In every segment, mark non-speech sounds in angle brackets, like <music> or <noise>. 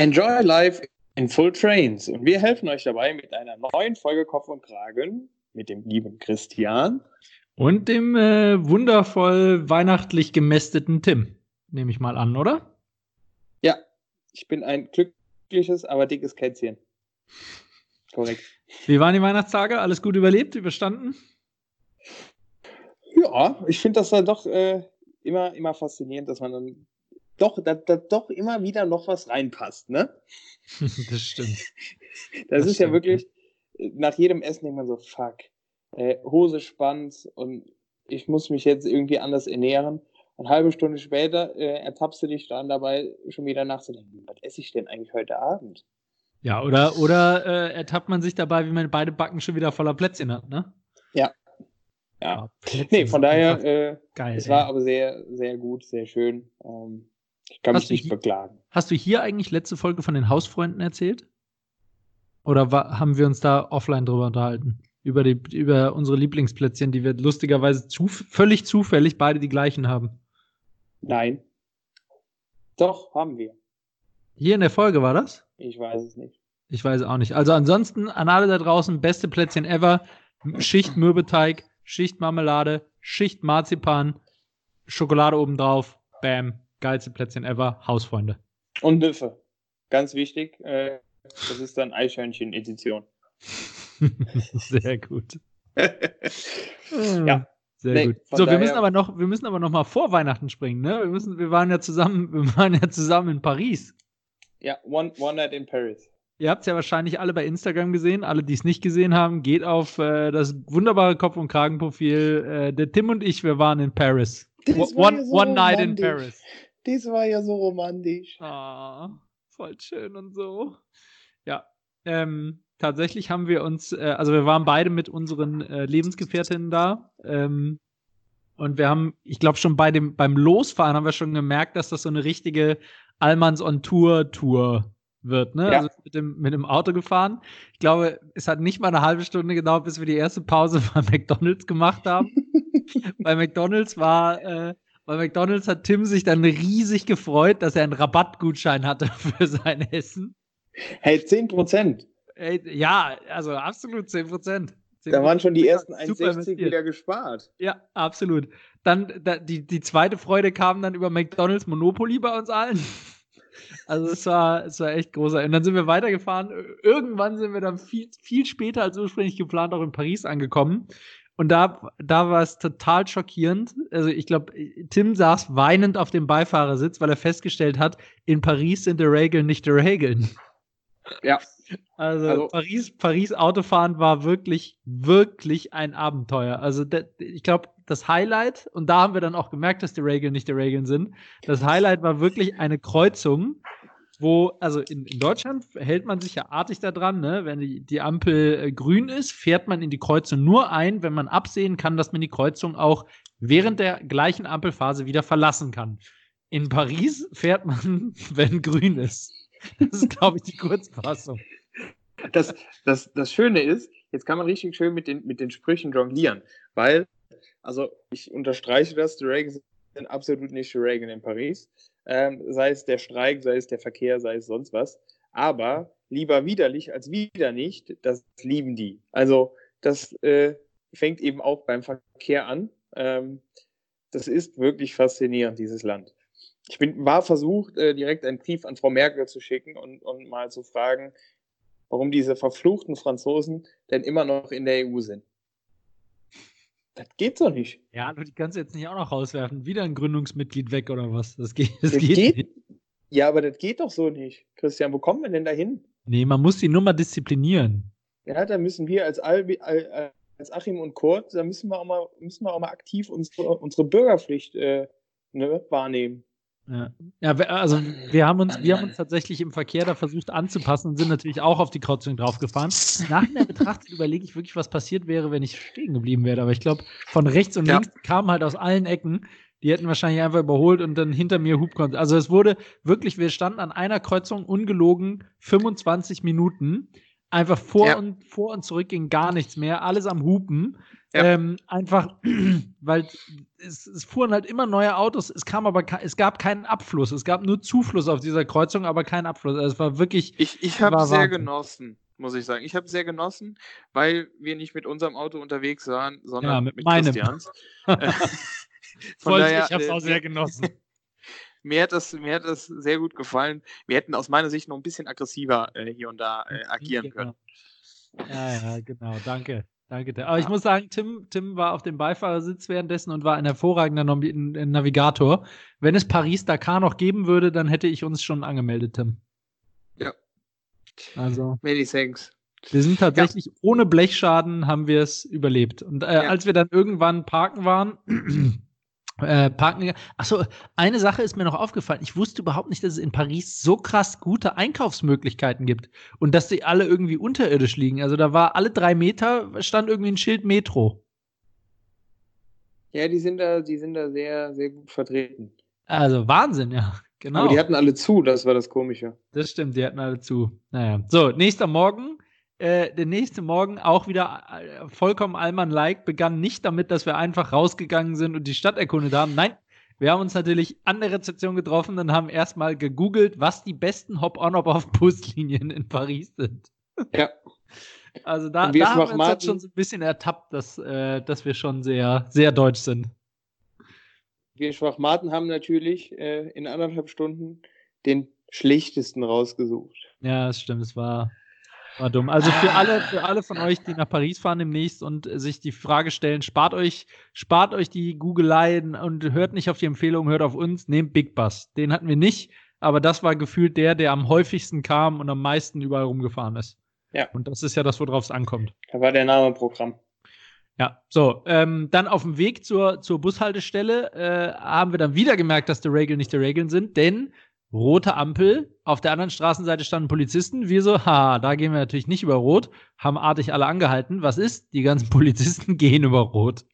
Enjoy Life in Full Trains. Und wir helfen euch dabei mit einer neuen Folge Kopf und Kragen mit dem lieben Christian. Und dem äh, wundervoll weihnachtlich gemästeten Tim, nehme ich mal an, oder? Ja, ich bin ein glückliches, aber dickes Kätzchen. Korrekt. Wie waren die Weihnachtstage? Alles gut überlebt, überstanden? Ja, ich finde das dann doch äh, immer, immer faszinierend, dass man dann doch, da, da doch immer wieder noch was reinpasst, ne? <laughs> das stimmt. Das, das ist stimmt. ja wirklich, nach jedem Essen denkt man so, fuck, äh, Hose spannt und ich muss mich jetzt irgendwie anders ernähren. Und eine halbe Stunde später äh, ertappst du dich dann dabei, schon wieder nachzudenken, was esse ich denn eigentlich heute Abend? Ja, oder, oder äh, ertappt man sich dabei, wie man beide Backen schon wieder voller Plätzchen hat, ne? Ja. Ja. ja nee, von daher, äh, geil, es ey. war aber sehr, sehr gut, sehr schön. Ähm, ich kann hast mich nicht hier, beklagen. Hast du hier eigentlich letzte Folge von den Hausfreunden erzählt? Oder war, haben wir uns da offline drüber unterhalten? Über, die, über unsere Lieblingsplätzchen, die wir lustigerweise zu, völlig zufällig beide die gleichen haben. Nein. Doch, haben wir. Hier in der Folge war das? Ich weiß es nicht. Ich weiß auch nicht. Also ansonsten an alle da draußen, beste Plätzchen ever. Schicht Mürbeteig, Schicht Marmelade, Schicht Marzipan, Schokolade obendrauf. Bam. Geilste Plätzchen ever. Hausfreunde. Und Nüffe. Ganz wichtig. Äh, das ist dann Eichhörnchen-Edition. <laughs> Sehr gut. <laughs> ja. Sehr nee, gut. So, wir müssen aber noch, wir müssen aber noch mal vor Weihnachten springen, ne? Wir müssen, wir waren ja zusammen, <laughs> wir waren ja zusammen in Paris. Ja, One, one Night in Paris. Ihr habt es ja wahrscheinlich alle bei Instagram gesehen. Alle, die es nicht gesehen haben, geht auf äh, das wunderbare Kopf- und Kragenprofil. Äh, der Tim und ich, wir waren in Paris. One, so one Night in Paris. Das war ja so romantisch. Ah, voll schön und so. Ja, ähm, tatsächlich haben wir uns, äh, also wir waren beide mit unseren äh, Lebensgefährtinnen da. Ähm, und wir haben, ich glaube schon bei dem, beim Losfahren haben wir schon gemerkt, dass das so eine richtige Allmanns on Tour Tour wird, ne? Ja. Also mit dem, mit dem Auto gefahren. Ich glaube, es hat nicht mal eine halbe Stunde gedauert, bis wir die erste Pause <laughs> bei McDonalds gemacht haben. <laughs> bei McDonalds war, äh, bei McDonalds hat Tim sich dann riesig gefreut, dass er einen Rabattgutschein hatte <laughs> für sein Essen. Hey, 10 Prozent. Ja, also absolut 10 Prozent. Da waren schon die ersten 1,60 wieder gespart. Ja, absolut. Dann da, die, die zweite Freude kam dann über McDonalds Monopoly bei uns allen. <laughs> Also es war, es war echt großartig. Und dann sind wir weitergefahren. Irgendwann sind wir dann viel, viel später als ursprünglich geplant auch in Paris angekommen. Und da, da war es total schockierend. Also ich glaube, Tim saß weinend auf dem Beifahrersitz, weil er festgestellt hat, in Paris sind die Regeln nicht die Regeln. Ja. Also, also, Paris, Paris Autofahren war wirklich, wirklich ein Abenteuer. Also ich glaube, das Highlight, und da haben wir dann auch gemerkt, dass die Regeln nicht die Regeln sind, das Highlight war wirklich eine Kreuzung, wo, also in, in Deutschland hält man sich ja artig daran, ne? wenn die, die Ampel äh, grün ist, fährt man in die Kreuzung nur ein, wenn man absehen kann, dass man die Kreuzung auch während der gleichen Ampelphase wieder verlassen kann. In Paris fährt man, <laughs> wenn grün ist. Das ist, glaube ich, die Kurzfassung. Das, das, das Schöne ist, jetzt kann man richtig schön mit den, mit den Sprüchen jonglieren, weil, also ich unterstreiche das, die Regeln sind absolut nicht die Regeln in Paris, ähm, sei es der Streik, sei es der Verkehr, sei es sonst was, aber lieber widerlich als wieder nicht, das lieben die. Also das äh, fängt eben auch beim Verkehr an. Ähm, das ist wirklich faszinierend, dieses Land ich bin, war versucht, äh, direkt einen Brief an Frau Merkel zu schicken und, und mal zu fragen, warum diese verfluchten Franzosen denn immer noch in der EU sind. Das geht doch nicht. Ja, du die kannst du jetzt nicht auch noch rauswerfen. Wieder ein Gründungsmitglied weg oder was? Das geht, das, das geht, geht nicht. Ja, aber das geht doch so nicht. Christian, wo kommen wir denn da hin? Nee, man muss die Nummer disziplinieren. Ja, da müssen wir als, Albi, als Achim und Kurt, da müssen wir auch mal, müssen wir auch mal aktiv unsere, unsere Bürgerpflicht äh, ne, wahrnehmen. Ja. ja, also wir haben uns, wir haben uns tatsächlich im Verkehr da versucht anzupassen und sind natürlich auch auf die Kreuzung draufgefahren. Nachhinein betrachtet überlege ich wirklich, was passiert wäre, wenn ich stehen geblieben wäre. Aber ich glaube, von rechts und ja. links kamen halt aus allen Ecken. Die hätten wahrscheinlich einfach überholt und dann hinter mir Hubkont. Also es wurde wirklich, wir standen an einer Kreuzung ungelogen 25 Minuten. Einfach vor, ja. und, vor und zurück ging gar nichts mehr, alles am Hupen. Ja. Ähm, einfach, <clears throat> weil es, es, fuhren halt immer neue Autos, es kam aber es gab keinen Abfluss, es gab nur Zufluss auf dieser Kreuzung, aber keinen Abfluss. Also es war wirklich. Ich, ich habe sehr Wahnsinn. genossen, muss ich sagen. Ich habe sehr genossen, weil wir nicht mit unserem Auto unterwegs waren, sondern ja, mit, mit meinem. Christians. <laughs> <laughs> Voll, daher, ich habe es auch sehr <laughs> genossen. mir hat, das, mir hat das sehr gut gefallen. Wir hätten aus meiner Sicht noch ein bisschen aggressiver äh, hier und da äh, agieren genau. können. Ja, ja, genau. Danke. Danke. Aber ich muss sagen, Tim, Tim war auf dem Beifahrersitz währenddessen und war ein hervorragender Navigator. Wenn es Paris-Dakar noch geben würde, dann hätte ich uns schon angemeldet, Tim. Ja. Also. Many thanks. Wir sind tatsächlich ja. ohne Blechschaden haben wir es überlebt. Und äh, ja. als wir dann irgendwann parken waren, äh, parken. Achso, eine Sache ist mir noch aufgefallen. Ich wusste überhaupt nicht, dass es in Paris so krass gute Einkaufsmöglichkeiten gibt und dass die alle irgendwie unterirdisch liegen. Also da war alle drei Meter stand irgendwie ein Schild Metro. Ja, die sind da, die sind da sehr, sehr gut vertreten. Also Wahnsinn, ja. Genau. Aber die hatten alle zu, das war das Komische. Das stimmt, die hatten alle zu. Naja. So, nächster Morgen äh, der nächste Morgen auch wieder äh, vollkommen Allmann-like, begann nicht damit, dass wir einfach rausgegangen sind und die Stadt erkundet haben. Nein, wir haben uns natürlich an der Rezeption getroffen und haben erstmal gegoogelt, was die besten Hop-on-Hop-off-Buslinien <laughs> in Paris sind. Ja. Also da, da haben wir uns jetzt schon so ein bisschen ertappt, dass, äh, dass wir schon sehr, sehr deutsch sind. Wir Schwachmaten haben natürlich äh, in anderthalb Stunden den schlechtesten rausgesucht. Ja, das stimmt. Es war, war dumm. Also für alle, für alle von euch, die nach Paris fahren demnächst und sich die Frage stellen, spart euch, spart euch die Googeleien und hört nicht auf die Empfehlung, hört auf uns, nehmt Big Bus. Den hatten wir nicht, aber das war gefühlt der, der am häufigsten kam und am meisten überall rumgefahren ist. Ja. Und das ist ja das, worauf es ankommt. Da war der Name Programm. Ja, so, ähm, dann auf dem Weg zur, zur Bushaltestelle äh, haben wir dann wieder gemerkt, dass die Regeln nicht die Regeln sind, denn rote Ampel, auf der anderen Straßenseite standen Polizisten. Wir so, ha, da gehen wir natürlich nicht über Rot, haben artig alle angehalten. Was ist? Die ganzen <laughs> Polizisten gehen über Rot.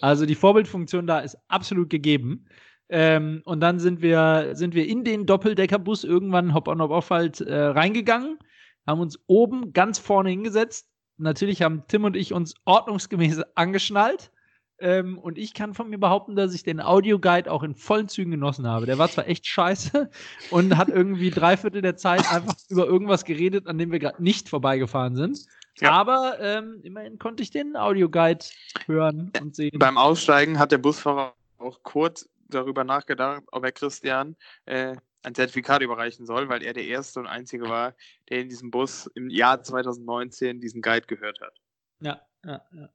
Also die Vorbildfunktion da ist absolut gegeben. Ähm, und dann sind wir, sind wir in den Doppeldeckerbus irgendwann Hop-on-Hop-off halt äh, reingegangen, haben uns oben ganz vorne hingesetzt. Natürlich haben Tim und ich uns ordnungsgemäß angeschnallt ähm, und ich kann von mir behaupten, dass ich den Audioguide auch in vollen Zügen genossen habe. Der war zwar echt scheiße <laughs> und hat irgendwie drei Viertel der Zeit einfach über irgendwas geredet, an dem wir gerade nicht vorbeigefahren sind. Ja. Aber ähm, immerhin konnte ich den Audioguide hören und sehen. Beim Aussteigen hat der Busfahrer auch kurz darüber nachgedacht, ob er Christian äh, ein Zertifikat überreichen soll, weil er der erste und einzige war, der in diesem Bus im Jahr 2019 diesen Guide gehört hat. Ja, ja, ja.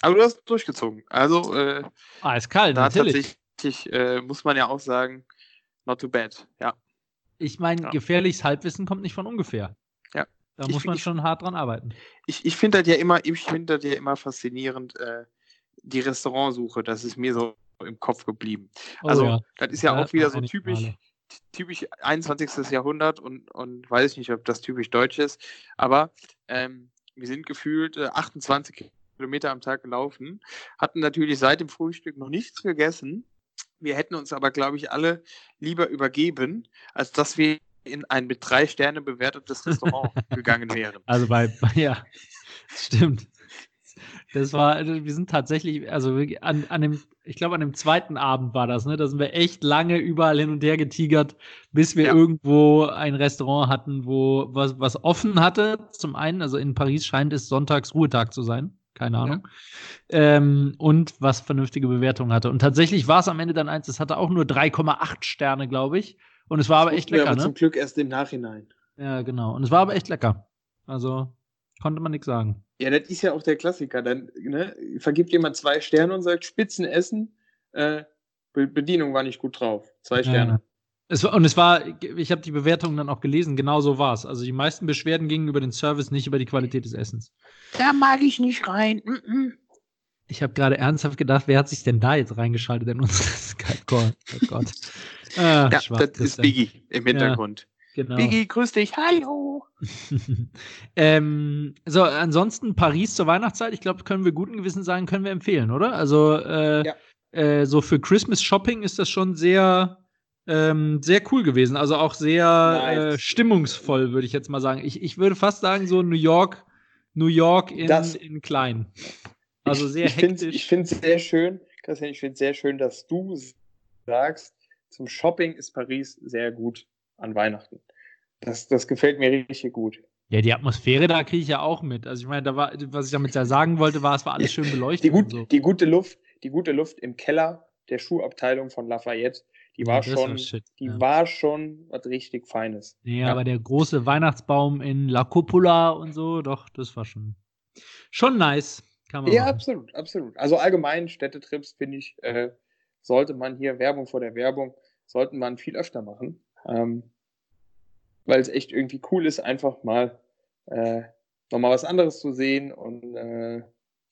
Aber du hast durchgezogen. Also, äh, ah, ist kalt, da natürlich. tatsächlich äh, muss man ja auch sagen, not too bad, ja. Ich meine, ja. gefährliches Halbwissen kommt nicht von ungefähr. Ja. Da muss ich, man schon hart dran arbeiten. Ich, ich finde das ja immer, ich finde das ja immer faszinierend, äh, die Restaurantsuche, das ist mir so im Kopf geblieben. Oh, also, ja. das ist ja, ja auch wieder so typisch, Male. typisch 21. Jahrhundert und, und weiß ich nicht, ob das typisch deutsch ist, aber ähm, wir sind gefühlt äh, 28 Kilometer am Tag gelaufen, hatten natürlich seit dem Frühstück noch nichts gegessen. Wir hätten uns aber, glaube ich, alle lieber übergeben, als dass wir in ein mit drei Sterne bewertetes Restaurant <laughs> gegangen wären. Also bei, <laughs> ja, stimmt. Das war, also wir sind tatsächlich, also an, an dem, ich glaube, an dem zweiten Abend war das, ne? Da sind wir echt lange überall hin und her getigert, bis wir ja. irgendwo ein Restaurant hatten, wo was, was offen hatte. Zum einen, also in Paris scheint es sonntags Ruhetag zu sein keine Ahnung. Ja. Ähm, und was vernünftige Bewertungen hatte. Und tatsächlich war es am Ende dann eins, es hatte auch nur 3,8 Sterne, glaube ich. Und es war das aber echt lecker. Aber ne? zum Glück erst im Nachhinein. Ja, genau. Und es war aber echt lecker. Also konnte man nichts sagen. Ja, das ist ja auch der Klassiker. Dann ne, vergibt jemand zwei Sterne und sagt Spitzenessen, äh, Bedienung war nicht gut drauf. Zwei Sterne. Ja. Es war, und es war, ich habe die Bewertungen dann auch gelesen, genau so war es. Also die meisten Beschwerden gingen über den Service, nicht über die Qualität des Essens. Da mag ich nicht rein. Mm -mm. Ich habe gerade ernsthaft gedacht, wer hat sich denn da jetzt reingeschaltet in unseren <laughs> Skype-Call? Oh Gott. <laughs> Ah, ja, das ist Biggie im Hintergrund. Ja, genau. Biggie, grüß dich, hallo. <laughs> ähm, so, ansonsten Paris zur Weihnachtszeit, ich glaube, können wir guten Gewissen sagen, können wir empfehlen, oder? Also, äh, ja. äh, so für Christmas Shopping ist das schon sehr Ähm, sehr cool gewesen, also auch sehr Nice. äh, stimmungsvoll, würde ich jetzt mal sagen. Ich, ich würde fast sagen, so New York, New York in, Das- in klein. Also sehr ich finde hektisch. ich finde es sehr schön, Christian, ich finde es sehr schön, dass du sagst, zum Shopping ist Paris sehr gut an Weihnachten. Das, das gefällt mir richtig gut. Ja, die Atmosphäre da kriege ich ja auch mit. Also ich meine, da war, was ich damit ja sagen wollte, war, es war alles schön beleuchtet Die, gut, und so. die gute Luft, die gute Luft im Keller der Schuhabteilung von Lafayette, die war schon, shit, die ja. war schon was richtig Feines. Nee, Ja. aber der große Weihnachtsbaum in La Cupola und so, doch, das war schon, schon nice. Kann man Ja, machen. absolut, absolut. Also allgemein Städtetrips finde ich, äh, sollte man hier Werbung vor der Werbung, sollten man viel öfter machen, ähm, weil es echt irgendwie cool ist, einfach mal äh, nochmal was anderes zu sehen und äh,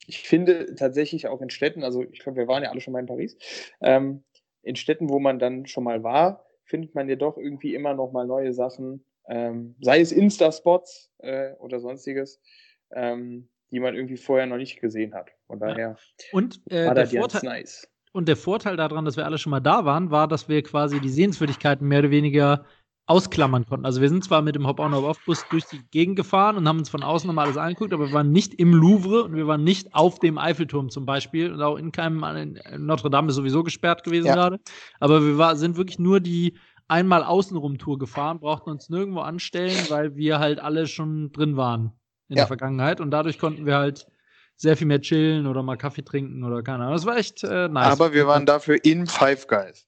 ich finde tatsächlich auch in Städten, also ich glaube, wir waren ja alle schon mal in Paris, ähm, in Städten, wo man dann schon mal war, findet man ja doch irgendwie immer noch mal neue Sachen, ähm, sei es Insta-Spots äh, oder sonstiges, ähm, die man irgendwie vorher noch nicht gesehen hat. Von Ja. daher Und, äh, war das ganz nice. und der Vorteil daran, dass wir alle schon mal da waren, war, dass wir quasi die Sehenswürdigkeiten mehr oder weniger ausklammern konnten. Also wir sind zwar mit dem Hop-on, Hop-off-Bus durch die Gegend gefahren und haben uns von außen nochmal alles angeguckt, aber wir waren nicht im Louvre und wir waren nicht auf dem Eiffelturm zum Beispiel und auch in keinem, in Notre Dame ist sowieso gesperrt gewesen Ja. gerade. Aber wir war, sind wirklich nur die einmal Außenrum-Tour gefahren, brauchten uns nirgendwo anstellen, weil wir halt alle schon drin waren in Ja. der Vergangenheit und dadurch konnten wir halt sehr viel mehr chillen oder mal Kaffee trinken oder keine Ahnung. Das war echt äh, nice. Aber wir waren dafür in Five Guys.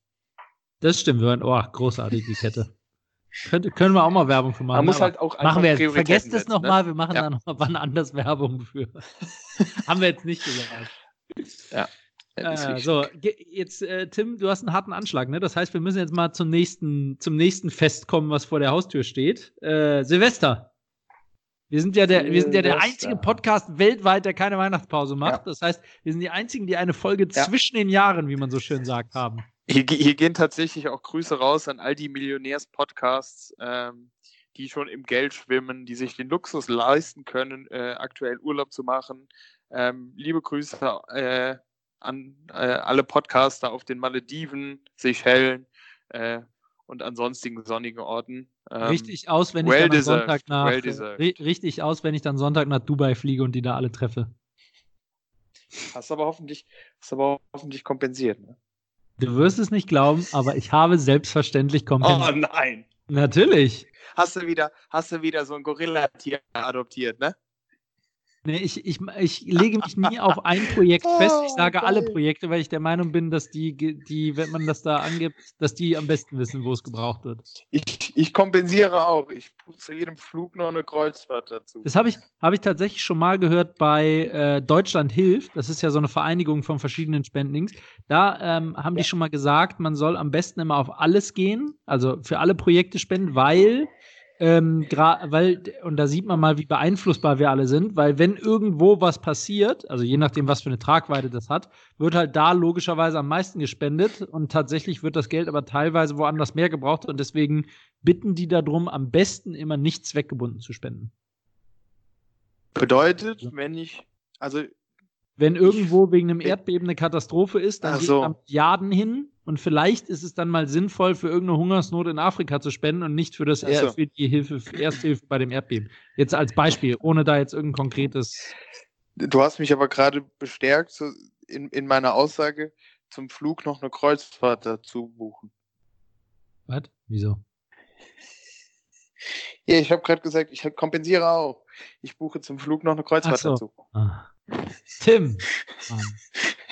Das stimmt, wir waren, oh, großartig, die Kette. Könnte, können wir auch mal Werbung für machen. Man muss halt auch machen wir jetzt. Vergesst es setzen, ne? nochmal, wir machen Ja. da nochmal wann anders Werbung für. <laughs> Haben wir jetzt nicht gesagt. Ja, Äh, so, jetzt, äh, Tim, du hast einen harten Anschlag, ne? Das heißt, wir müssen jetzt mal zum nächsten, zum nächsten Fest kommen, was vor der Haustür steht. Äh, Silvester. Wir sind ja der, wir sind ja der einzige Podcast weltweit, der keine Weihnachtspause macht. Ja. Das heißt, wir sind die einzigen, die eine Folge Ja. zwischen den Jahren, wie man so schön sagt, haben. Hier, hier gehen tatsächlich auch Grüße raus an all die Millionärs-Podcasts, ähm, die schon im Geld schwimmen, die sich den Luxus leisten können, äh, aktuell Urlaub zu machen. Ähm, liebe Grüße äh, an äh, alle Podcaster auf den Malediven, Seychellen äh, und an sonstigen sonnigen Orten. Ähm, richtig aus, wenn ich well dann am deserved, Sonntag nach well richtig aus, wenn ich dann Sonntag nach Dubai fliege und die da alle treffe. Hast aber hoffentlich, hast aber hoffentlich kompensiert. Ne? Du wirst es nicht glauben, aber ich habe selbstverständlich kompensiert. Oh nein! Natürlich. Hast du wieder, hast du wieder so ein Gorilla-Tier adoptiert, ne? Nee, ich, ich, ich lege mich nie auf ein Projekt Oh, fest. Ich <laughs> sage alle. Projekte, weil ich der Meinung bin, dass die, die, wenn man das da angibt, dass die am besten wissen, wo es gebraucht wird. Ich, ich kompensiere auch. Ich zu jedem Flug noch eine Kreuzfahrt dazu. Das habe ich, habe ich tatsächlich schon mal gehört bei äh, Deutschland hilft. Das ist ja so eine Vereinigung von verschiedenen Spendings. Da ähm, haben die schon mal gesagt, man soll am besten immer auf alles gehen, also für alle Projekte spenden, weil ähm, gra- weil, und da sieht man mal, wie beeinflussbar wir alle sind, weil wenn irgendwo was passiert, also je nachdem, was für eine Tragweite das hat, wird halt da logischerweise am meisten gespendet und tatsächlich wird das Geld aber teilweise woanders mehr gebraucht und deswegen bitten die darum, am besten immer nicht zweckgebunden zu spenden. Bedeutet, wenn ich, also Wenn irgendwo wegen einem Erdbeben eine Katastrophe ist, dann so. da Milliarden hin und vielleicht ist es dann mal sinnvoll, für irgendeine Hungersnot in Afrika zu spenden und nicht für, das er so. für die Hilfe, für Ersthilfe bei dem Erdbeben. Jetzt als Beispiel, ohne da jetzt irgendein konkretes. du hast mich aber gerade bestärkt so in, in meiner Aussage, zum Flug noch eine Kreuzfahrt dazu buchen. Was? Wieso? Ja, ich habe gerade gesagt, ich kompensiere auch. Ich buche zum Flug noch eine Kreuzfahrt so. dazu. Ah. Tim. Mann.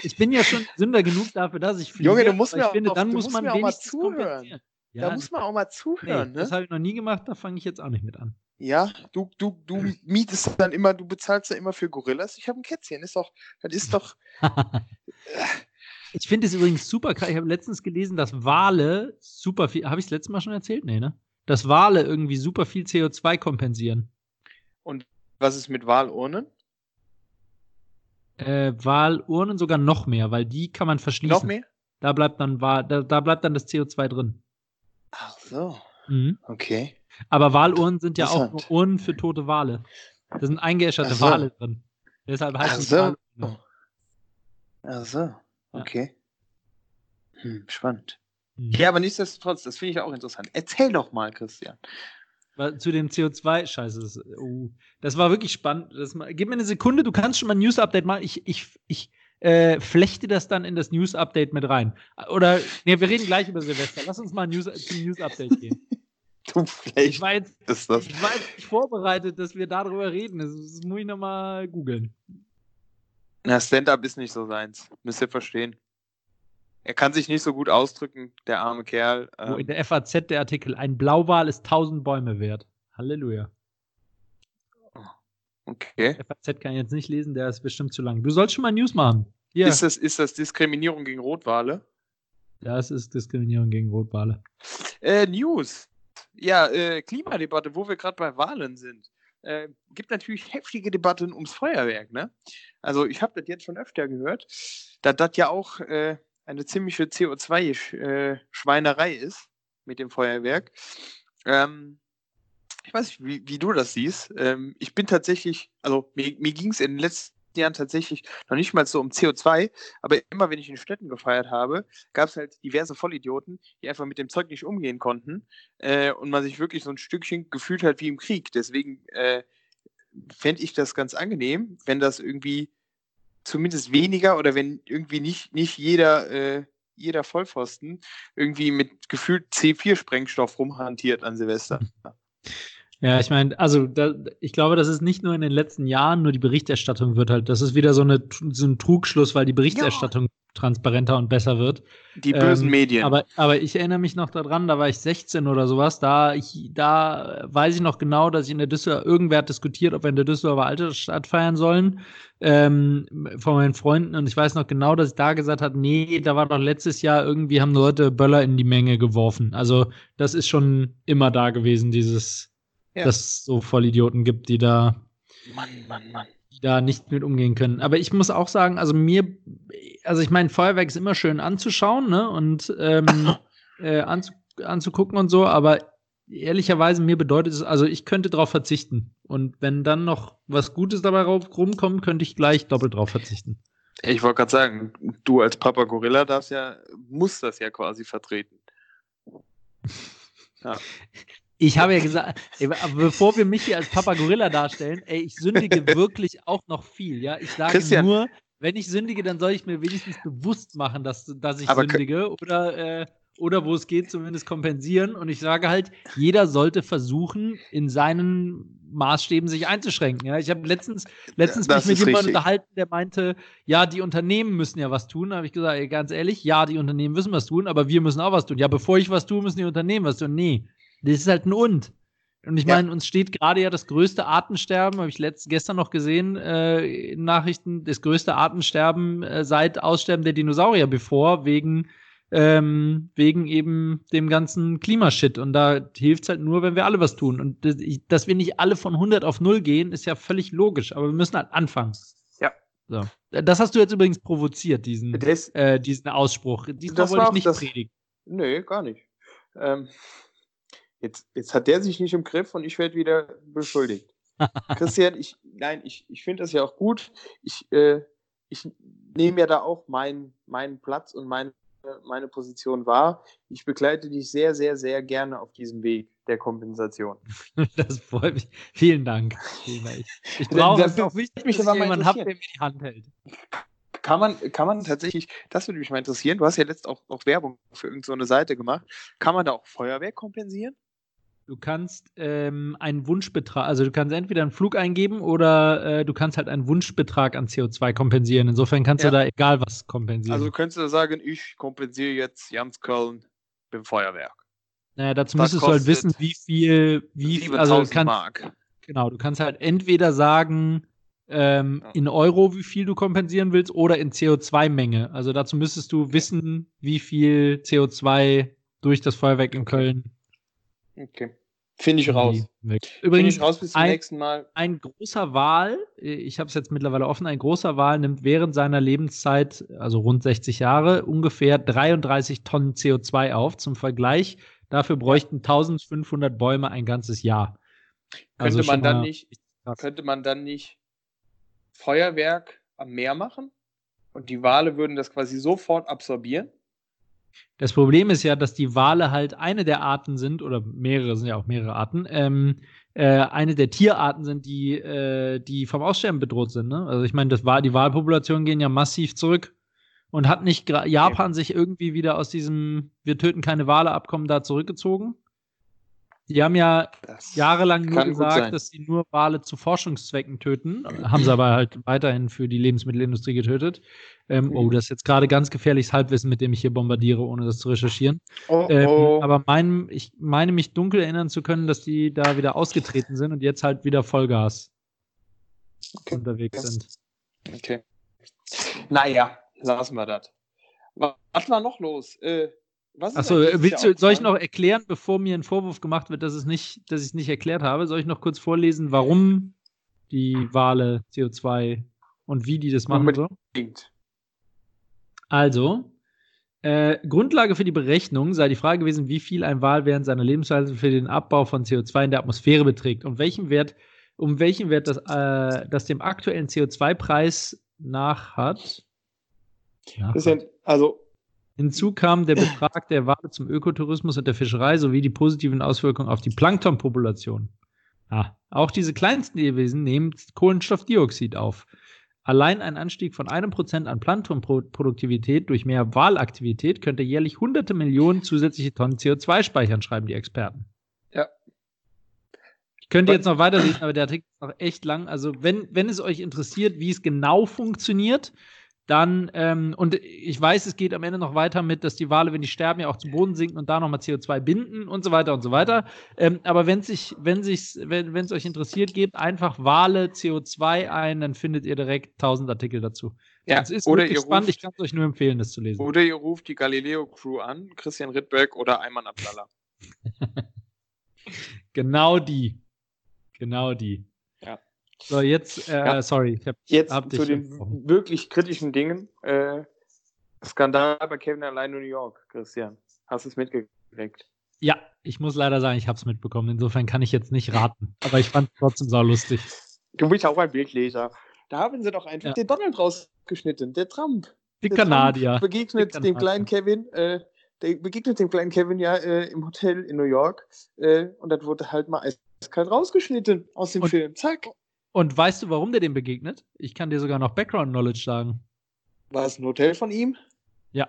Ich bin ja schon Sünder genug dafür, dass ich fliege. Junge, du musst mir auch- finde, dann du muss musst man mir auch mal zuhören. Ja, da muss man auch mal nee, zuhören, das ne? habe ich noch nie gemacht, da fange ich jetzt auch nicht mit an. Ja, du, du, du mietest dann immer, du bezahlst ja immer für Gorillas. Ich habe ein Kätzchen, ist doch, das ist doch, <laughs> Ich finde es übrigens super krass. Ich habe letztens gelesen, dass Wale super viel. Habe ich es letztes Mal schon erzählt? Nee, ne? Dass Wale irgendwie super viel CO2 kompensieren. was ist mit Walurnen? Äh, Walurnen sogar noch mehr, weil die kann man verschließen. Noch mehr? Da bleibt dann, da, da bleibt dann das CO2 drin. Ach so, Mhm. okay. Aber Walurnen sind ja auch nur. Urnen für tote Wale. Da sind eingeäscherte so. Wale drin. Deshalb heißt Ach es so. Walurne. Ach so, okay. Hm, spannend. Mhm. Ja, aber nichtsdestotrotz, das finde ich auch interessant. Erzähl doch mal, Christian. Zu dem CO2, scheiße, das, uh, das war wirklich spannend. Das, gib mir eine Sekunde, du kannst schon mal ein News-Update machen. Ich, ich, ich äh, flechte das dann in das News-Update mit rein. Oder, nee, wir reden gleich über Silvester. Lass uns mal News, zum News-Update gehen. <laughs> du ich war, jetzt, ist das. ich war jetzt nicht vorbereitet, dass wir darüber reden. Das, das muss ich nochmal googeln. Na, Stand-up ist nicht so seins. Müsst ihr verstehen. Er kann sich nicht so gut ausdrücken, der arme Kerl. Wo in der FAZ der Artikel, ein Blauwal ist tausend Bäume wert. Halleluja. Okay. FAZ kann ich jetzt nicht lesen, der ist bestimmt zu lang. Du sollst schon mal News machen. Hier. Ist, das, ist das Diskriminierung gegen Rotwale? Ja, es ist Diskriminierung gegen Rotwale. Äh, News. Ja, äh, Klimadebatte, wo wir gerade bei Wahlen sind. Äh, gibt natürlich heftige Debatten ums Feuerwerk, ne? Also ich habe das jetzt schon öfter gehört, dass das ja auch äh, eine ziemliche CO2-Schweinerei ist mit dem Feuerwerk. Ähm, ich weiß nicht, wie, wie du das siehst. Ähm, ich bin tatsächlich, also mir, mir ging es in den letzten Jahren tatsächlich noch nicht mal so um CO2, aber immer wenn ich in Städten gefeiert habe, gab es halt diverse Vollidioten, die einfach mit dem Zeug nicht umgehen konnten äh, und man sich wirklich so ein Stückchen gefühlt hat wie im Krieg. Deswegen äh, fände ich das ganz angenehm, wenn das irgendwie zumindest weniger oder wenn irgendwie nicht, nicht jeder, äh, jeder Vollpfosten irgendwie mit gefühlt C4-Sprengstoff rumhantiert an Silvester. <laughs> Ja, ich meine, also da, ich glaube, das ist nicht nur in den letzten Jahren, nur die Berichterstattung wird halt, das ist wieder so, eine, so ein Trugschluss, weil die Berichterstattung ja. transparenter und besser wird. Die bösen ähm, Medien. Aber, aber ich erinnere mich noch daran, da war ich 16 oder sowas, da, ich, da weiß ich noch genau, dass ich in der Düsseldorf, irgendwer hat diskutiert, ob wir in der Düsseldorfer Altersstadt feiern sollen, ähm, von meinen Freunden und ich weiß noch genau, dass ich da gesagt habe, nee, da war doch letztes Jahr irgendwie haben Leute Böller in die Menge geworfen. Also das ist schon immer da gewesen, dieses ja. dass es so Vollidioten gibt, die da, Mann, Mann, Mann. die da nicht mit umgehen können. Aber ich muss auch sagen, also mir, also ich meine, Feuerwerk ist immer schön anzuschauen, ne? Und ähm, <laughs> äh, anzu, anzugucken und so, aber ehrlicherweise mir bedeutet es, also ich könnte darauf verzichten. Und wenn dann noch was Gutes dabei rumkommt, könnte ich gleich doppelt drauf verzichten. Ich wollte gerade sagen, du als Papa Gorilla darfst ja, musst das ja quasi vertreten. <laughs> Ja. Ich habe ja gesagt, ey, bevor wir mich hier als Papa Gorilla darstellen, ey, ich sündige <laughs> wirklich auch noch viel, ja. Ich sage Christian. nur, wenn ich sündige, dann soll ich mir wenigstens bewusst machen, dass, dass ich Aber sündige oder, äh, oder wo es geht, zumindest kompensieren. Und ich sage halt, jeder sollte versuchen, in seinen Maßstäben sich einzuschränken. Ja, ich habe letztens, letztens mich mit jemandem unterhalten, der meinte, ja, die Unternehmen müssen ja was tun. Da habe ich gesagt, ey, ganz ehrlich, ja, die Unternehmen müssen was tun, aber wir müssen auch was tun. Ja, bevor ich was tue, müssen die Unternehmen was tun. Nee, das ist halt ein Und. Und ich meine, uns steht gerade ja das größte Artensterben, habe ich letzt, gestern noch gesehen, äh, in Nachrichten, das größte Artensterben äh, seit Aussterben der Dinosaurier bevor, wegen, ähm, wegen eben dem ganzen Klimashit. Und da hilft es halt nur, wenn wir alle was tun. Und das, ich, dass wir nicht alle von 100 auf 0 gehen, ist ja völlig logisch, aber wir müssen halt anfangen. Ja. So. Das hast du jetzt übrigens provoziert, diesen, das, äh, diesen Ausspruch. Diesmal wollte ich nicht das, predigen. Nee, gar nicht. Ähm, Jetzt, jetzt hat der sich nicht im Griff und ich werde wieder beschuldigt. <laughs> Christian, ich, nein, ich, ich finde das ja auch gut. Ich, äh, ich nehme ja da auch mein, meinen Platz und meine, meine Position wahr. Ich begleite dich sehr, sehr, sehr gerne auf diesem Weg der Kompensation. <laughs> Das freut mich. Vielen Dank. Ich, ich brauche es auch wichtig, mich dass ich jemanden habe, der mir die Hand hält. Kann man, kann man tatsächlich, das würde mich mal interessieren, du hast ja letzt auch, auch Werbung für irgendeine so Seite gemacht, kann man da auch Feuerwehr kompensieren? Du kannst ähm, einen Wunschbetrag, also du kannst entweder einen Flug eingeben oder äh, du kannst halt einen Wunschbetrag an CO2 kompensieren. Insofern kannst ja. du da egal was kompensieren. Also du könntest du sagen, ich kompensiere jetzt Jans Köln beim Feuerwerk. Naja, dazu das müsstest du halt wissen, wie viel, wie also kannst, Mark. Genau, du kannst halt entweder sagen, ähm, ja. in Euro, wie viel du kompensieren willst, oder in CO2-Menge. Also dazu müsstest du wissen, wie viel CO2 durch das Feuerwerk in Köln Okay. Finde ich raus. Übrigens, ich raus bis zum ein, nächsten Mal. Ein großer Wal, ich habe es jetzt mittlerweile offen, ein großer Wal nimmt während seiner Lebenszeit, also rund 60 Jahre, ungefähr 33 Tonnen CO2 auf. Zum Vergleich, dafür bräuchten 1500 Bäume ein ganzes Jahr. Könnte also man dann nicht, könnte man dann nicht Feuerwerk am Meer machen? Und die Wale würden das quasi sofort absorbieren? Das Problem ist ja, dass die Wale halt eine der Arten sind, oder mehrere sind ja auch mehrere Arten, ähm, äh, eine der Tierarten sind, die, äh, die vom Aussterben bedroht sind. Ne? Also ich meine, das war, die Walpopulationen gehen ja massiv zurück. Und hat nicht Japan sich irgendwie wieder aus diesem Wir töten keine Wale Abkommen da zurückgezogen? Die haben ja das jahrelang nur gesagt, dass sie nur Wale zu Forschungszwecken töten. Haben sie aber halt weiterhin für die Lebensmittelindustrie getötet. Ähm, oh, das ist jetzt gerade ganz gefährliches Halbwissen, mit dem ich hier bombardiere, ohne das zu recherchieren. Oh, ähm, oh. aber mein, ich meine mich dunkel erinnern zu können, dass die da wieder ausgetreten sind und jetzt halt wieder Vollgas okay. unterwegs sind. Okay. Naja, lassen wir das. Was war noch los? Äh, Achso, willst du, soll ich noch erklären, bevor mir ein Vorwurf gemacht wird, dass, es nicht, dass ich es nicht erklärt habe? Soll ich noch kurz vorlesen, warum die Wale CO2 und wie die das machen? Unbedingt. So? Also, äh, Grundlage für die Berechnung sei die Frage gewesen, wie viel ein Wal während seiner Lebensweise für den Abbau von CO2 in der Atmosphäre beträgt und welchen Wert, um welchen Wert das, äh, das dem aktuellen CO2-Preis nach hat. Das sind, also Hinzu kam der Betrag der Ware zum Ökotourismus und der Fischerei sowie die positiven Auswirkungen auf die Planktonpopulation. Ah, auch diese kleinsten Lebewesen nehmen Kohlenstoffdioxid auf. Allein ein Anstieg von einem Prozent an Planktonproduktivität durch mehr Walaktivität könnte jährlich hunderte Millionen zusätzliche Tonnen CO2 speichern, schreiben die Experten. Ja. Ich könnte jetzt noch weiterlesen, aber der Artikel ist noch echt lang. Also, wenn, wenn es euch interessiert, wie es genau funktioniert, dann, ähm, und ich weiß, es geht am Ende noch weiter mit, dass die Wale, wenn die sterben, ja auch zu Boden sinken und da nochmal CO2 binden und so weiter und so weiter. Ähm, aber wenn sich, wenn sich's, wenn es euch interessiert, gebt einfach Wale CO2 ein, dann findet ihr direkt 1000 Artikel dazu. Ja, es ist oder wirklich spannend, ruft, ich kann es euch nur empfehlen, das zu lesen. Oder ihr ruft die Galileo Crew an, Christian Rittberg oder Ayman Abdallah. <laughs> genau die. Genau die. So, jetzt, äh, ja. sorry, ich hab, jetzt hab zu den gesprochen. wirklich kritischen Dingen. Äh, Skandal bei Kevin allein in New York, Christian. Hast du es mitgekriegt? Ja, ich muss leider sagen, ich habe es mitbekommen. Insofern kann ich jetzt nicht raten. Aber ich fand es trotzdem sau lustig. Du bist auch ein Bildleser. Da haben sie doch einfach ja. den Donald rausgeschnitten, der Trump. Die der Kanadier. Trump begegnet Kanadier. dem kleinen Kevin, äh, der begegnet dem kleinen Kevin ja äh, im Hotel in New York. Äh, und das wurde halt mal eiskalt rausgeschnitten aus dem und, Film. Zack. Und weißt du, warum der dem begegnet? Ich kann dir sogar noch Background Knowledge sagen. War es ein Hotel von ihm? Ja,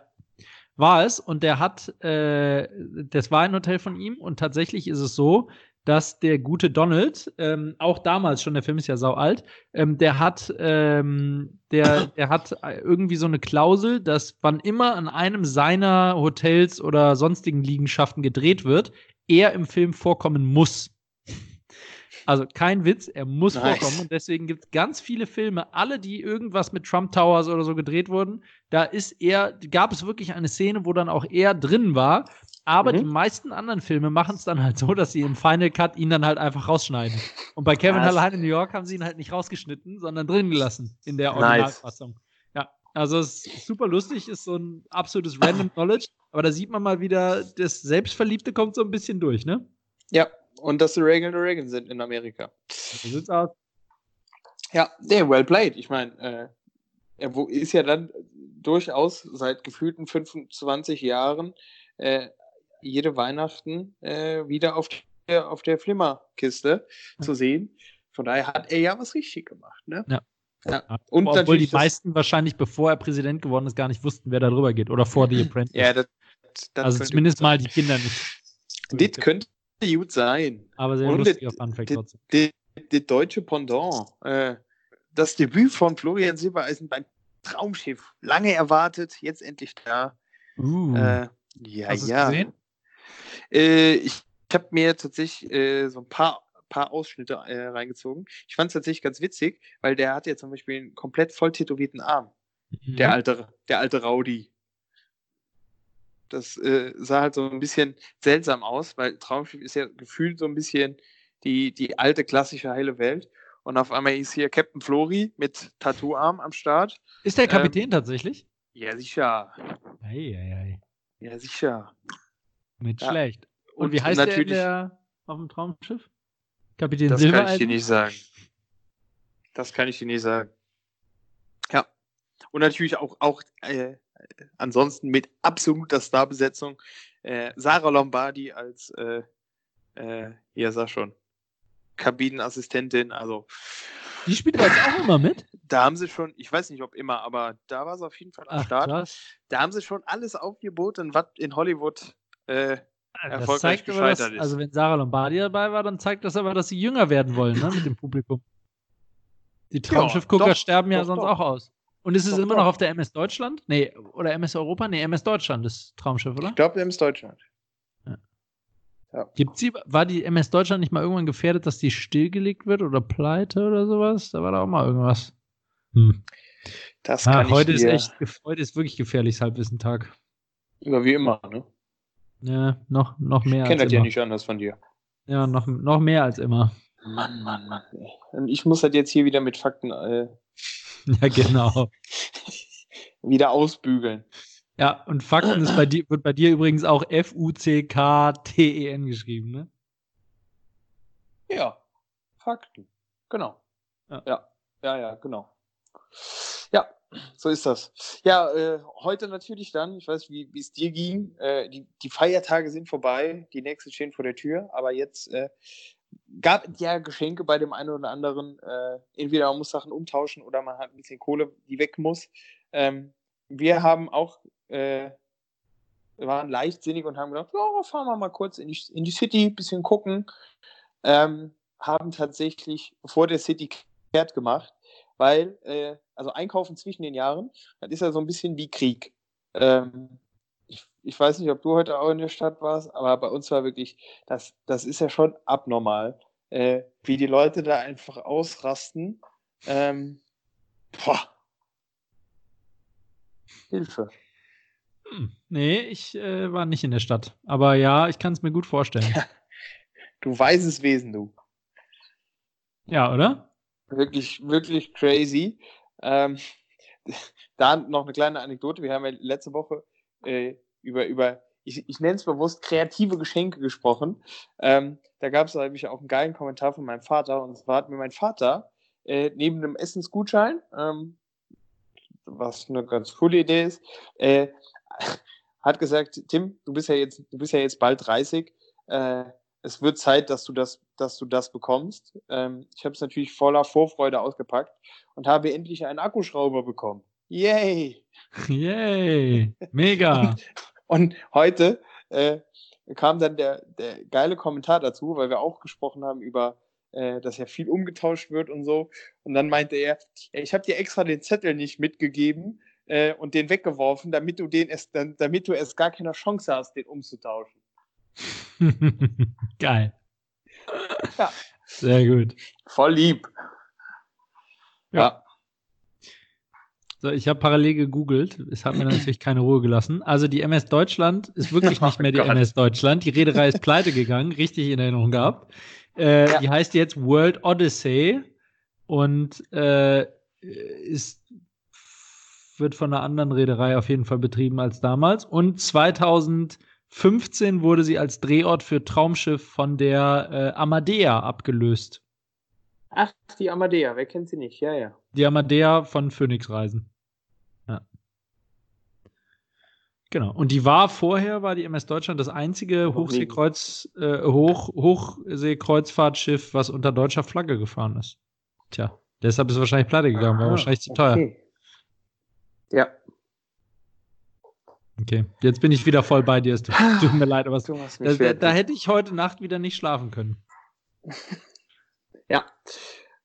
war es. Und der hat, äh, das war ein Hotel von ihm. Und tatsächlich ist es so, dass der gute Donald, ähm, auch damals schon, der Film ist ja sau alt, ähm, der hat, ähm, der, der hat irgendwie so eine Klausel, dass wann immer an einem seiner Hotels oder sonstigen Liegenschaften gedreht wird, er im Film vorkommen muss. Also kein Witz, er muss nice. vorkommen und deswegen gibt es ganz viele Filme, alle, die irgendwas mit Trump Towers oder so gedreht wurden, da ist er, gab es wirklich eine Szene, wo dann auch er drin war, aber mhm. die meisten anderen Filme machen es dann halt so, dass sie im Final Cut ihn dann halt einfach rausschneiden. Und bei Kevin Was? allein in New York haben sie ihn halt nicht rausgeschnitten, sondern drin gelassen in der Originalfassung. Nice. Ja, also es ist super lustig, ist so ein absolutes <coughs> Random Knowledge, aber da sieht man mal wieder, das Selbstverliebte kommt so ein bisschen durch, ne? Ja, und dass sie Reagan Reagan sind in Amerika. So sieht's aus. Ja, nee, well played. Ich meine, äh, er ist ja dann durchaus seit gefühlten 25 Jahren äh, jede Weihnachten äh, wieder auf der, auf der Flimmerkiste ja. zu sehen. Von daher hat er ja was richtig gemacht. Ne? Ja. Ja. Und Obwohl die meisten wahrscheinlich, bevor er Präsident geworden ist, gar nicht wussten, wer da drüber geht. Oder vor The Apprentice. Ja, das, das also zumindest mal die Kinder nicht. Das könnte gut sein. Aber sehr Und lustiger Funfact trotzdem. Der deutsche Pendant. Äh, das Debüt von Florian Silbereisen beim Traumschiff. Lange erwartet, jetzt endlich da. Uh, äh, ja, hast ja. Gesehen? Äh, ich ich habe mir tatsächlich äh, so ein paar, paar Ausschnitte äh, reingezogen. Ich fand es tatsächlich ganz witzig, weil der hat ja zum Beispiel einen komplett voll tätowierten Arm. Mhm. Der alte, der alte Rowdy. Das äh, sah halt so ein bisschen seltsam aus, weil Traumschiff ist ja gefühlt so ein bisschen die, die alte klassische heile Welt. Und auf einmal ist hier Captain Flori mit Tattooarm am Start. Ist der Kapitän ähm, tatsächlich? Ja, sicher. Ei, ei, ei. Ja, sicher. Nicht ja. schlecht. Und, Und, wie heißt der, der auf dem Traumschiff? Kapitän Das kann ich dir nicht sagen. Das kann ich dir nicht sagen. Ja. Und natürlich auch, auch äh, ansonsten mit absoluter Starbesetzung. Äh, Sarah Lombardi als, äh, äh, ja, sag schon, Kabinenassistentin, also. Die spielt da jetzt auch immer mit? Da haben sie schon, ich weiß nicht ob immer, aber da war sie auf jeden Fall am Ach, Start. krass. Da haben sie schon alles aufgeboten, was in Hollywood äh, erfolgreich zeigt aber, dass, gescheitert ist. also wenn Sarah Lombardi dabei war, dann zeigt das aber, dass sie jünger werden wollen, ne, mit dem Publikum. Die Traumschiffgucker doch, sterben ja doch, sonst doch. auch aus. Und ist es immer noch auf der MS Deutschland? Nee, oder MS Europa? Nee, MS Deutschland ist Traumschiff, oder? ich glaube, wir haben es Deutschland. Gibt's die, war die MS Deutschland nicht mal irgendwann gefährdet, dass die stillgelegt wird oder pleite oder sowas? Da war da auch mal irgendwas. Hm. Das Ah, kann heute ich ist echt, heute ist wirklich gefährliches Halbwissentag. Ja, wie immer, ne? Ja, noch, noch mehr Ich kenne als das ja nicht anders von dir. Ja, noch, noch mehr als immer. Mann, Mann, Mann. Und ich muss das jetzt hier wieder mit Fakten äh, <laughs> Ja, genau. wieder ausbügeln. Ja, und Fakten ist bei dir, wird bei dir übrigens auch F-U-C-K-T-E-N geschrieben, ne? Ja, Fakten. Genau. Ja. Ja, ja, ja, genau. Ja, so ist das. Ja, äh, heute natürlich dann, ich weiß, wie wie es dir ging. Äh, die, die Feiertage sind vorbei, die nächsten stehen vor der Tür, aber jetzt äh, gab ja Geschenke bei dem einen oder anderen. Äh, entweder man muss Sachen umtauschen oder man hat ein bisschen Kohle, die weg muss. Ähm, wir haben auch, äh, waren leichtsinnig und haben gedacht, ja, fahren wir mal kurz in die, in die City, bisschen gucken. Ähm, haben tatsächlich vor der City kehrt gemacht, weil, äh, also einkaufen zwischen den Jahren, das ist ja so ein bisschen wie Krieg. Ähm, ich, weiß nicht, ob du heute auch in der Stadt warst, aber bei uns war wirklich, das, das ist ja schon abnormal, äh, wie die Leute da einfach ausrasten. Ähm, boah. Hilfe. Hm. Nee, ich äh, war nicht in der Stadt. Aber ja, ich kann es mir gut vorstellen. <laughs> Du weißes Wesen, du. Ja, oder? Wirklich, wirklich crazy. Ähm, <laughs> da noch eine kleine Anekdote. Wir haben ja letzte Woche äh, über, über ich, ich nenne es bewusst, kreative Geschenke gesprochen. Ähm, da gab es nämlich auch einen geilen Kommentar von meinem Vater. Und zwar hat mir mein Vater äh, neben einem Essensgutschein, ähm, was eine ganz coole Idee ist, äh, hat gesagt, Tim, du bist ja jetzt, du bist ja jetzt bald 30. Äh, es wird Zeit, dass du das, dass du das bekommst. Ähm, ich habe es natürlich voller Vorfreude ausgepackt und habe endlich einen Akkuschrauber bekommen. Yay! <laughs> Yay! Mega! <laughs> Und heute äh, kam dann der, der geile Kommentar dazu, weil wir auch gesprochen haben über, äh, dass ja viel umgetauscht wird und so. Und dann meinte er, ja, ich habe dir extra den Zettel nicht mitgegeben äh, und den weggeworfen, damit du den erst, dann, damit du erst gar keine Chance hast, den umzutauschen. <laughs> Geil. Ja. Sehr gut. Voll lieb. Ja. So, ich habe parallel gegoogelt. Es hat mir natürlich keine Ruhe gelassen. Also die MS Deutschland ist wirklich <laughs> nicht mehr die Oh Gott. MS Deutschland. Die Reederei ist pleite gegangen, richtig in Erinnerung gehabt. Äh, Ja. Die heißt jetzt World Odyssey und äh, ist wird von einer anderen Reederei auf jeden Fall betrieben als damals. Und 2015 wurde sie als Drehort für Traumschiff von der äh, Amadea abgelöst. Ach, die Amadea, wer kennt sie nicht? Ja, ja. Die Amadea von Phoenix Reisen. Ja. Genau. Und die war vorher, war die MS Deutschland das einzige. Hochseekreuz, äh, Hoch, Hochseekreuzfahrtschiff, was unter deutscher Flagge gefahren ist. Tja, deshalb ist es wahrscheinlich pleite gegangen, war Aha, wahrscheinlich zu teuer. okay. Ja. Okay, jetzt bin ich wieder voll bei dir. Es tut, tut mir leid, aber es, da, da, da hätte ich heute Nacht wieder nicht schlafen können. <laughs> Ja.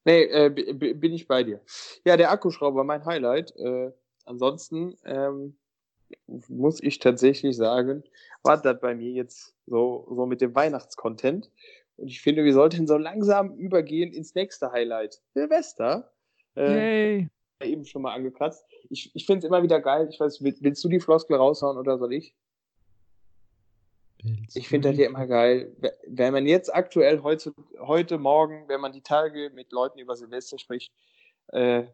Nee, äh, bin ich bei dir. Ja, der Akkuschrauber, mein Highlight. Äh, ansonsten ähm, muss ich tatsächlich sagen, war das bei mir jetzt so, so mit dem Weihnachtscontent. Und ich finde, wir sollten so langsam übergehen ins nächste Highlight. Silvester. Äh, Yay! eben schon mal angekratzt. Ich, ich finde es immer wieder geil. Ich weiß, willst, willst du die Floskel raushauen oder soll ich? Ich finde das ja immer geil. Wenn man jetzt aktuell heute, heute Morgen, wenn man die Tage mit Leuten über Silvester spricht, äh,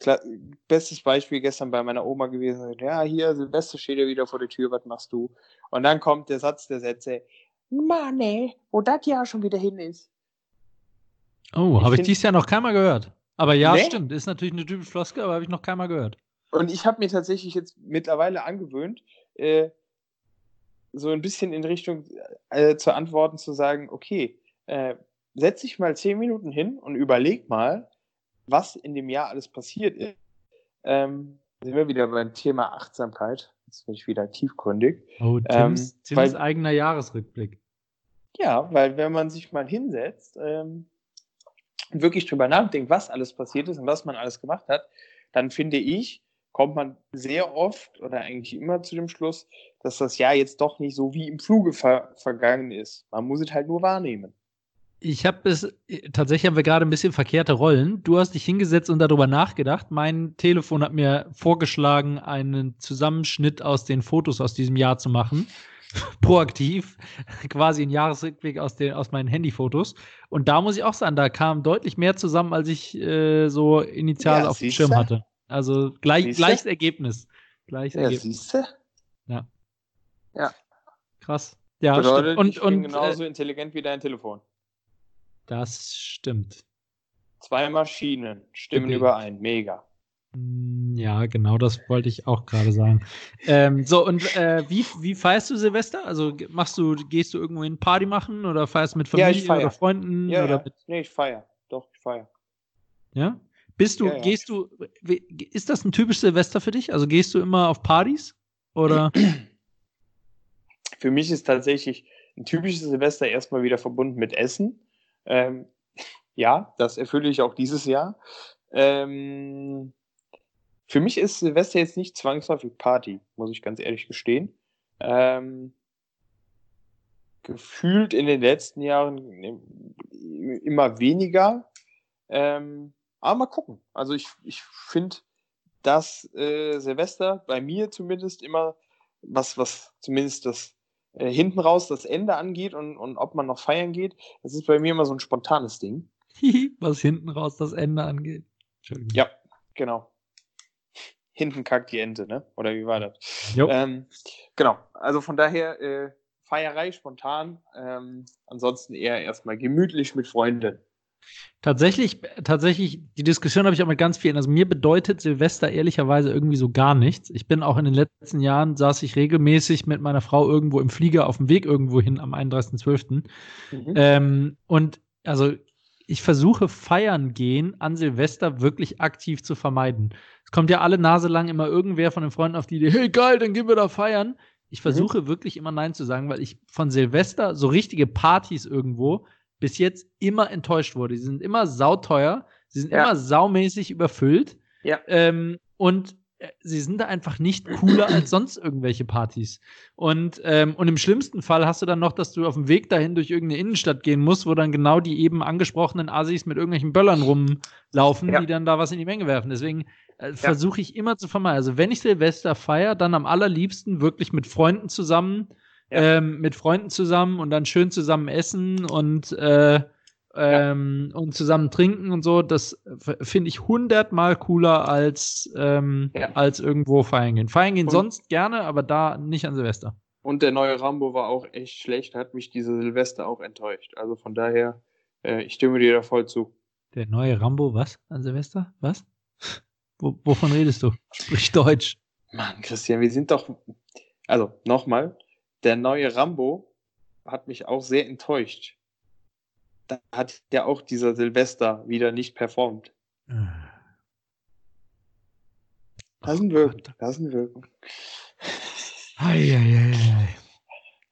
klar, bestes Beispiel gestern bei meiner Oma gewesen, ja, hier, Silvester steht ja wieder vor der Tür, was machst du? Und dann kommt der Satz der Sätze, Mann, ey, wo das Jahr schon wieder hin ist. Oh, habe ich dieses Jahr noch keinmal gehört. Aber ja, Nee? stimmt. Ist natürlich eine typische Floskel, aber habe ich noch keinmal gehört. und ich habe mir tatsächlich jetzt mittlerweile angewöhnt, äh, so ein bisschen in Richtung äh, zu antworten, zu sagen, okay, äh, setz dich mal zehn Minuten hin und überleg mal, was in dem Jahr alles passiert ist. Ähm, sind wir wieder beim Thema Achtsamkeit. Jetzt bin ich wieder tiefgründig. Oh, Tims, ähm, Tims weil, eigener Jahresrückblick. Ja, weil wenn man sich mal hinsetzt ähm, und wirklich drüber nachdenkt, was alles passiert ist und was man alles gemacht hat, dann finde ich, kommt man sehr oft oder eigentlich immer zu dem Schluss, dass das Jahr jetzt doch nicht so wie im Fluge ver vergangen ist. Man muss es halt nur wahrnehmen. Ich habe es, tatsächlich haben wir gerade ein bisschen verkehrte Rollen. Du hast dich hingesetzt und darüber nachgedacht. Mein Telefon hat mir vorgeschlagen, einen Zusammenschnitt aus den Fotos aus diesem Jahr zu machen. <laughs> Proaktiv, <laughs> quasi ein Jahresrückblick aus, den, aus meinen Handyfotos. Und da muss ich auch sagen, da kam deutlich mehr zusammen, als ich äh, so initial ja, auf dem Schirm hatte. Also gleich, gleiches Ergebnis. Gleiches ja, Ergebnis. Siehste? Ja. Ja. Krass. Ja, Bedeutet, und, ich bin und, genauso äh, intelligent wie dein Telefon. Das stimmt. Zwei Maschinen stimmen okay. überein. Mega. Hm, ja, genau, das wollte ich auch gerade sagen. ähm, so, und äh, wie, wie feierst du Silvester? Also machst du, gehst du irgendwo in Party machen oder feierst mit Familie ja, oder Freunden? Ja, oder ja. Mit... Nee, ich feiere. Doch, ich feiere. Ja? Bist du, ja, gehst du, ist das ein typisches Silvester für dich? Also gehst du immer auf Partys? Oder? Für mich ist tatsächlich ein typisches Silvester erstmal wieder verbunden mit Essen. Ähm, ja, das erfülle ich auch dieses Jahr. Ähm, für mich ist Silvester jetzt nicht zwangsläufig Party, muss ich ganz ehrlich gestehen. Ähm, gefühlt in den letzten Jahren immer weniger. Ähm, aber mal gucken. Also ich, ich finde, dass äh, Silvester bei mir zumindest immer was, was zumindest das äh, hinten raus das Ende angeht und, und ob man noch feiern geht, das ist bei mir immer so ein spontanes Ding. <laughs> was hinten raus das Ende angeht. Ja, genau. Hinten kackt die Ente, ne? Oder wie war das? Ähm, genau. Also von daher äh, Feierei spontan. Ähm, ansonsten eher erstmal gemütlich mit Freunden. Tatsächlich, tatsächlich, die Diskussion habe ich auch mit ganz vielen. Also mir bedeutet Silvester ehrlicherweise irgendwie so gar nichts. Ich bin auch in den letzten Jahren, saß ich regelmäßig mit meiner Frau irgendwo im Flieger auf dem Weg irgendwo hin am 31.12. Mhm. Ähm, und also ich versuche feiern gehen an Silvester wirklich aktiv zu vermeiden. Es kommt ja alle Nase lang immer irgendwer von den Freunden auf die Idee, hey geil, dann gehen wir da feiern. Ich mhm. versuche mhm. wirklich immer Nein zu sagen, weil ich von Silvester so richtige Partys irgendwo bis jetzt immer enttäuscht wurde. Sie sind immer sauteuer, sie sind ja. immer saumäßig überfüllt. Ja. Ähm, und äh, sie sind da einfach nicht cooler als sonst irgendwelche Partys. Und, ähm, und im schlimmsten Fall hast du dann noch, dass du auf dem Weg dahin durch irgendeine Innenstadt gehen musst, wo dann genau die eben angesprochenen Assis mit irgendwelchen Böllern rumlaufen, ja. die dann da was in die Menge werfen. Deswegen äh, ja. versuche ich immer zu vermeiden. Also wenn ich Silvester feiere, dann am allerliebsten wirklich mit Freunden zusammen ja. ähm, mit Freunden zusammen und dann schön zusammen essen und, äh, ähm, ja. und zusammen trinken und so. Das finde ich hundertmal cooler als, ähm, ja. als irgendwo feiern gehen. Feiern gehen und sonst gerne, aber da nicht an Silvester. Und der neue Rambo war auch echt schlecht, hat mich diese Silvester auch enttäuscht. Also von daher, äh, ich stimme dir da voll zu. Der neue Rambo, was? An Silvester? Was? <laughs> Wo, wovon redest du? Sprich Deutsch. Mann, Christian, wir sind doch. Also, nochmal, der neue Rambo hat mich auch sehr enttäuscht. Da hat ja auch dieser Silvester wieder nicht performt. Das sind Wirken. Das sind Wirken.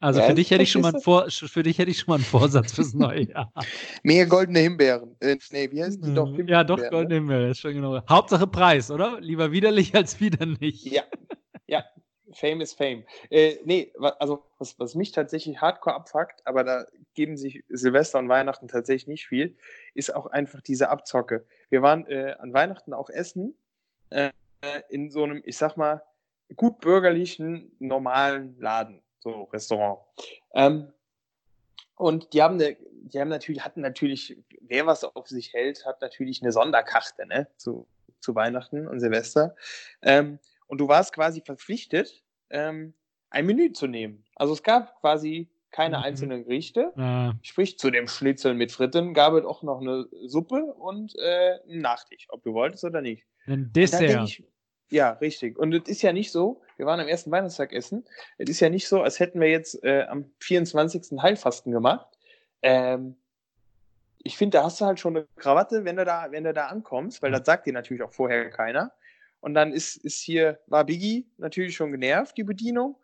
Also ja, für dich hätte ich schon mal einen Vor für dich hätte ich schon mal einen Vorsatz fürs neue Jahr. <laughs> Mehr goldene Himbeeren. Äh, nee, wie heißen die doch? Himbeeren, ja, doch goldene ne? Himbeeren, ist schon genau. Hauptsache Preis, oder? Lieber widerlich als wieder nicht. Ja. Ja, Fame is Fame. Äh, nee, also was, was mich tatsächlich hardcore abfuckt, aber da geben sich Silvester und Weihnachten tatsächlich nicht viel, ist auch einfach diese Abzocke. Wir waren äh, an Weihnachten auch essen äh, in so einem, ich sag mal, gut bürgerlichen, normalen Laden, so Restaurant. Ähm, und die haben, eine, die haben natürlich, hatten natürlich, wer was auf sich hält, hat natürlich eine Sonderkarte, ne, zu, zu Weihnachten und Silvester. Ähm, und du warst quasi verpflichtet, ähm, ein Menü zu nehmen. Also es gab quasi keine mhm. einzelnen Gerichte. Ja. Sprich, zu dem Schnitzel mit Fritten gab es auch noch eine Suppe und äh, einen Nachtisch, ob du wolltest oder nicht. Ein Dessert. Ich, Ja, richtig. Und es ist ja nicht so, wir waren am ersten Weihnachtstag essen, es ist ja nicht so, als hätten wir jetzt äh, am 24. Heilfasten gemacht. Ähm, ich finde, da hast du halt schon eine Krawatte, wenn du da, wenn du da ankommst, weil das sagt dir natürlich auch vorher keiner. Und dann ist, ist hier, war Biggie natürlich schon genervt, die Bedienung.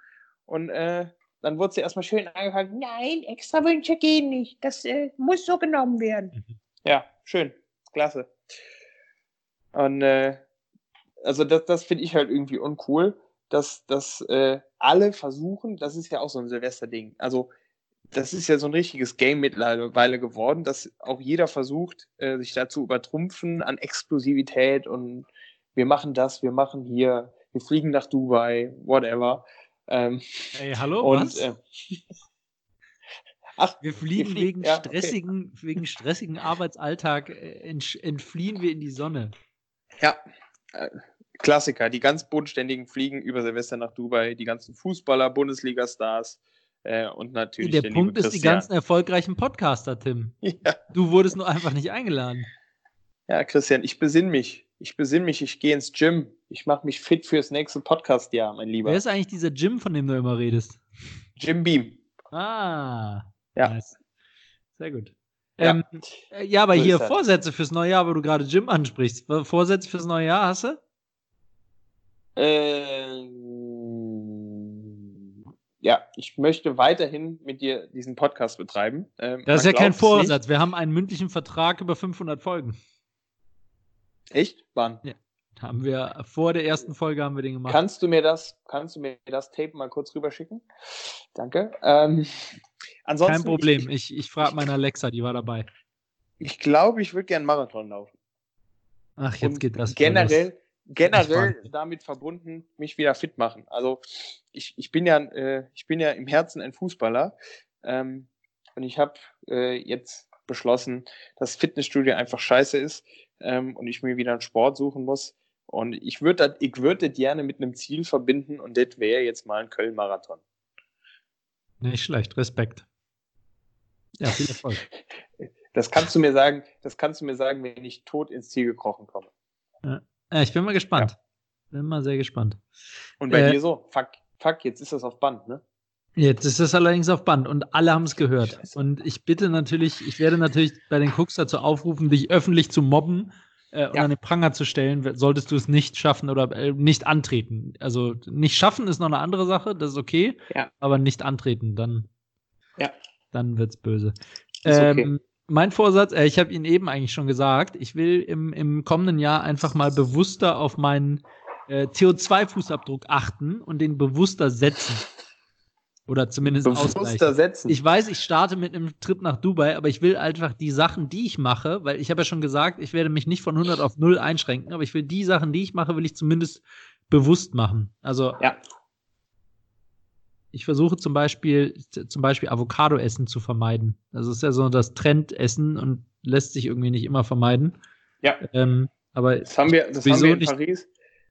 Und äh, dann wurde sie erstmal schön angefangen, nein, extra Wünsche gehen nicht. Das äh, muss so genommen werden. Mhm. Ja, schön. Klasse. Und äh, also das, das finde ich halt irgendwie uncool, dass, dass äh, alle versuchen, das ist ja auch so ein Silvester-Ding. Also das ist ja so ein richtiges Game mittlerweile geworden, dass auch jeder versucht, äh, sich dazu übertrumpfen an Exklusivität und wir machen das, wir machen hier, wir fliegen nach Dubai, whatever. Ähm, hey, hallo, und, was? Äh, Ach, wir fliegen, wir fliegen wegen, ja, stressigen, okay. wegen stressigen Arbeitsalltag, äh, entfliehen wir in die Sonne. Ja, äh, Klassiker. Die ganz bodenständigen fliegen über Silvester nach Dubai, die ganzen Fußballer, Bundesliga-Stars äh, und natürlich der, der Punkt ist die ganzen erfolgreichen Podcaster, Tim. <laughs> Ja. Du wurdest nur einfach nicht eingeladen. Ja, Christian, ich besinne mich. Ich besinne mich, ich gehe ins Gym. Ich mache mich fit fürs nächste Podcast-Jahr, mein Lieber. Wer ist eigentlich dieser Gym, von dem du immer redest? Jim Beam. Ah. Ja. Nice. Sehr gut. Ja, ähm, äh, ja aber so hier Vorsätze fürs neue Jahr, wo du gerade Gym ansprichst. Vorsätze fürs neue Jahr hast du? Ähm, ja, ich möchte weiterhin mit dir diesen Podcast betreiben. Ähm, das ist ja kein Vorsatz. Wir haben einen mündlichen Vertrag über 500 Folgen. Echt? Wann? Ja. Haben wir vor der ersten Folge haben wir den gemacht. Kannst du mir das, kannst du mir das Tape mal kurz rüberschicken? Danke. Ähm, ansonsten, Kein Problem. Ich, ich, ich frage meine Alexa, die war dabei. Ich glaube, ich würde gerne Marathon laufen. Ach, jetzt Und geht das. Generell, generell damit verbunden, mich wieder fit machen. Also ich, ich bin ja, äh, ich bin ja im Herzen ein Fußballer. Ähm, und ich habe äh, jetzt beschlossen, dass Fitnessstudio einfach scheiße ist ähm, und ich mir wieder einen Sport suchen muss. Und ich würde das ich würd gerne mit einem Ziel verbinden und das wäre jetzt mal ein Köln-Marathon. Nicht schlecht, Respekt. Ja, viel Erfolg. <laughs> Das kannst du mir sagen, das kannst du mir sagen, wenn ich tot ins Ziel gekrochen komme. Ja, ich bin mal gespannt. Ja. Bin mal sehr gespannt. Und bei äh, dir so, fuck, fuck, jetzt ist das auf Band, ne? Jetzt ist es allerdings auf Band und alle haben es gehört. Scheiße. Und ich bitte natürlich, ich werde natürlich bei den Cooks dazu aufrufen, dich öffentlich zu mobben äh, und an den Pranger zu stellen, solltest du es nicht schaffen oder äh, nicht antreten. Also nicht schaffen ist noch eine andere Sache, das ist okay, ja. aber nicht antreten, dann, ja. dann wird's böse. Ähm, okay. Mein Vorsatz, äh, ich habe ihn eben eigentlich schon gesagt, ich will im, im kommenden Jahr einfach mal bewusster auf meinen äh, CO2-Fußabdruck achten und den bewusster setzen. Oder zumindest Bewusster setzen. Ich weiß, ich starte mit einem Trip nach Dubai, aber ich will einfach die Sachen, die ich mache, weil ich habe ja schon gesagt, ich werde mich nicht von 100 auf 0 einschränken, aber ich will die Sachen, die ich mache, will ich zumindest bewusst machen. Also ja. ich versuche zum Beispiel, zum Beispiel Avocado-Essen zu vermeiden. Das ist ja so das Trendessen und lässt sich irgendwie nicht immer vermeiden. Ja. Ähm, aber das haben wir, das haben wir in Paris.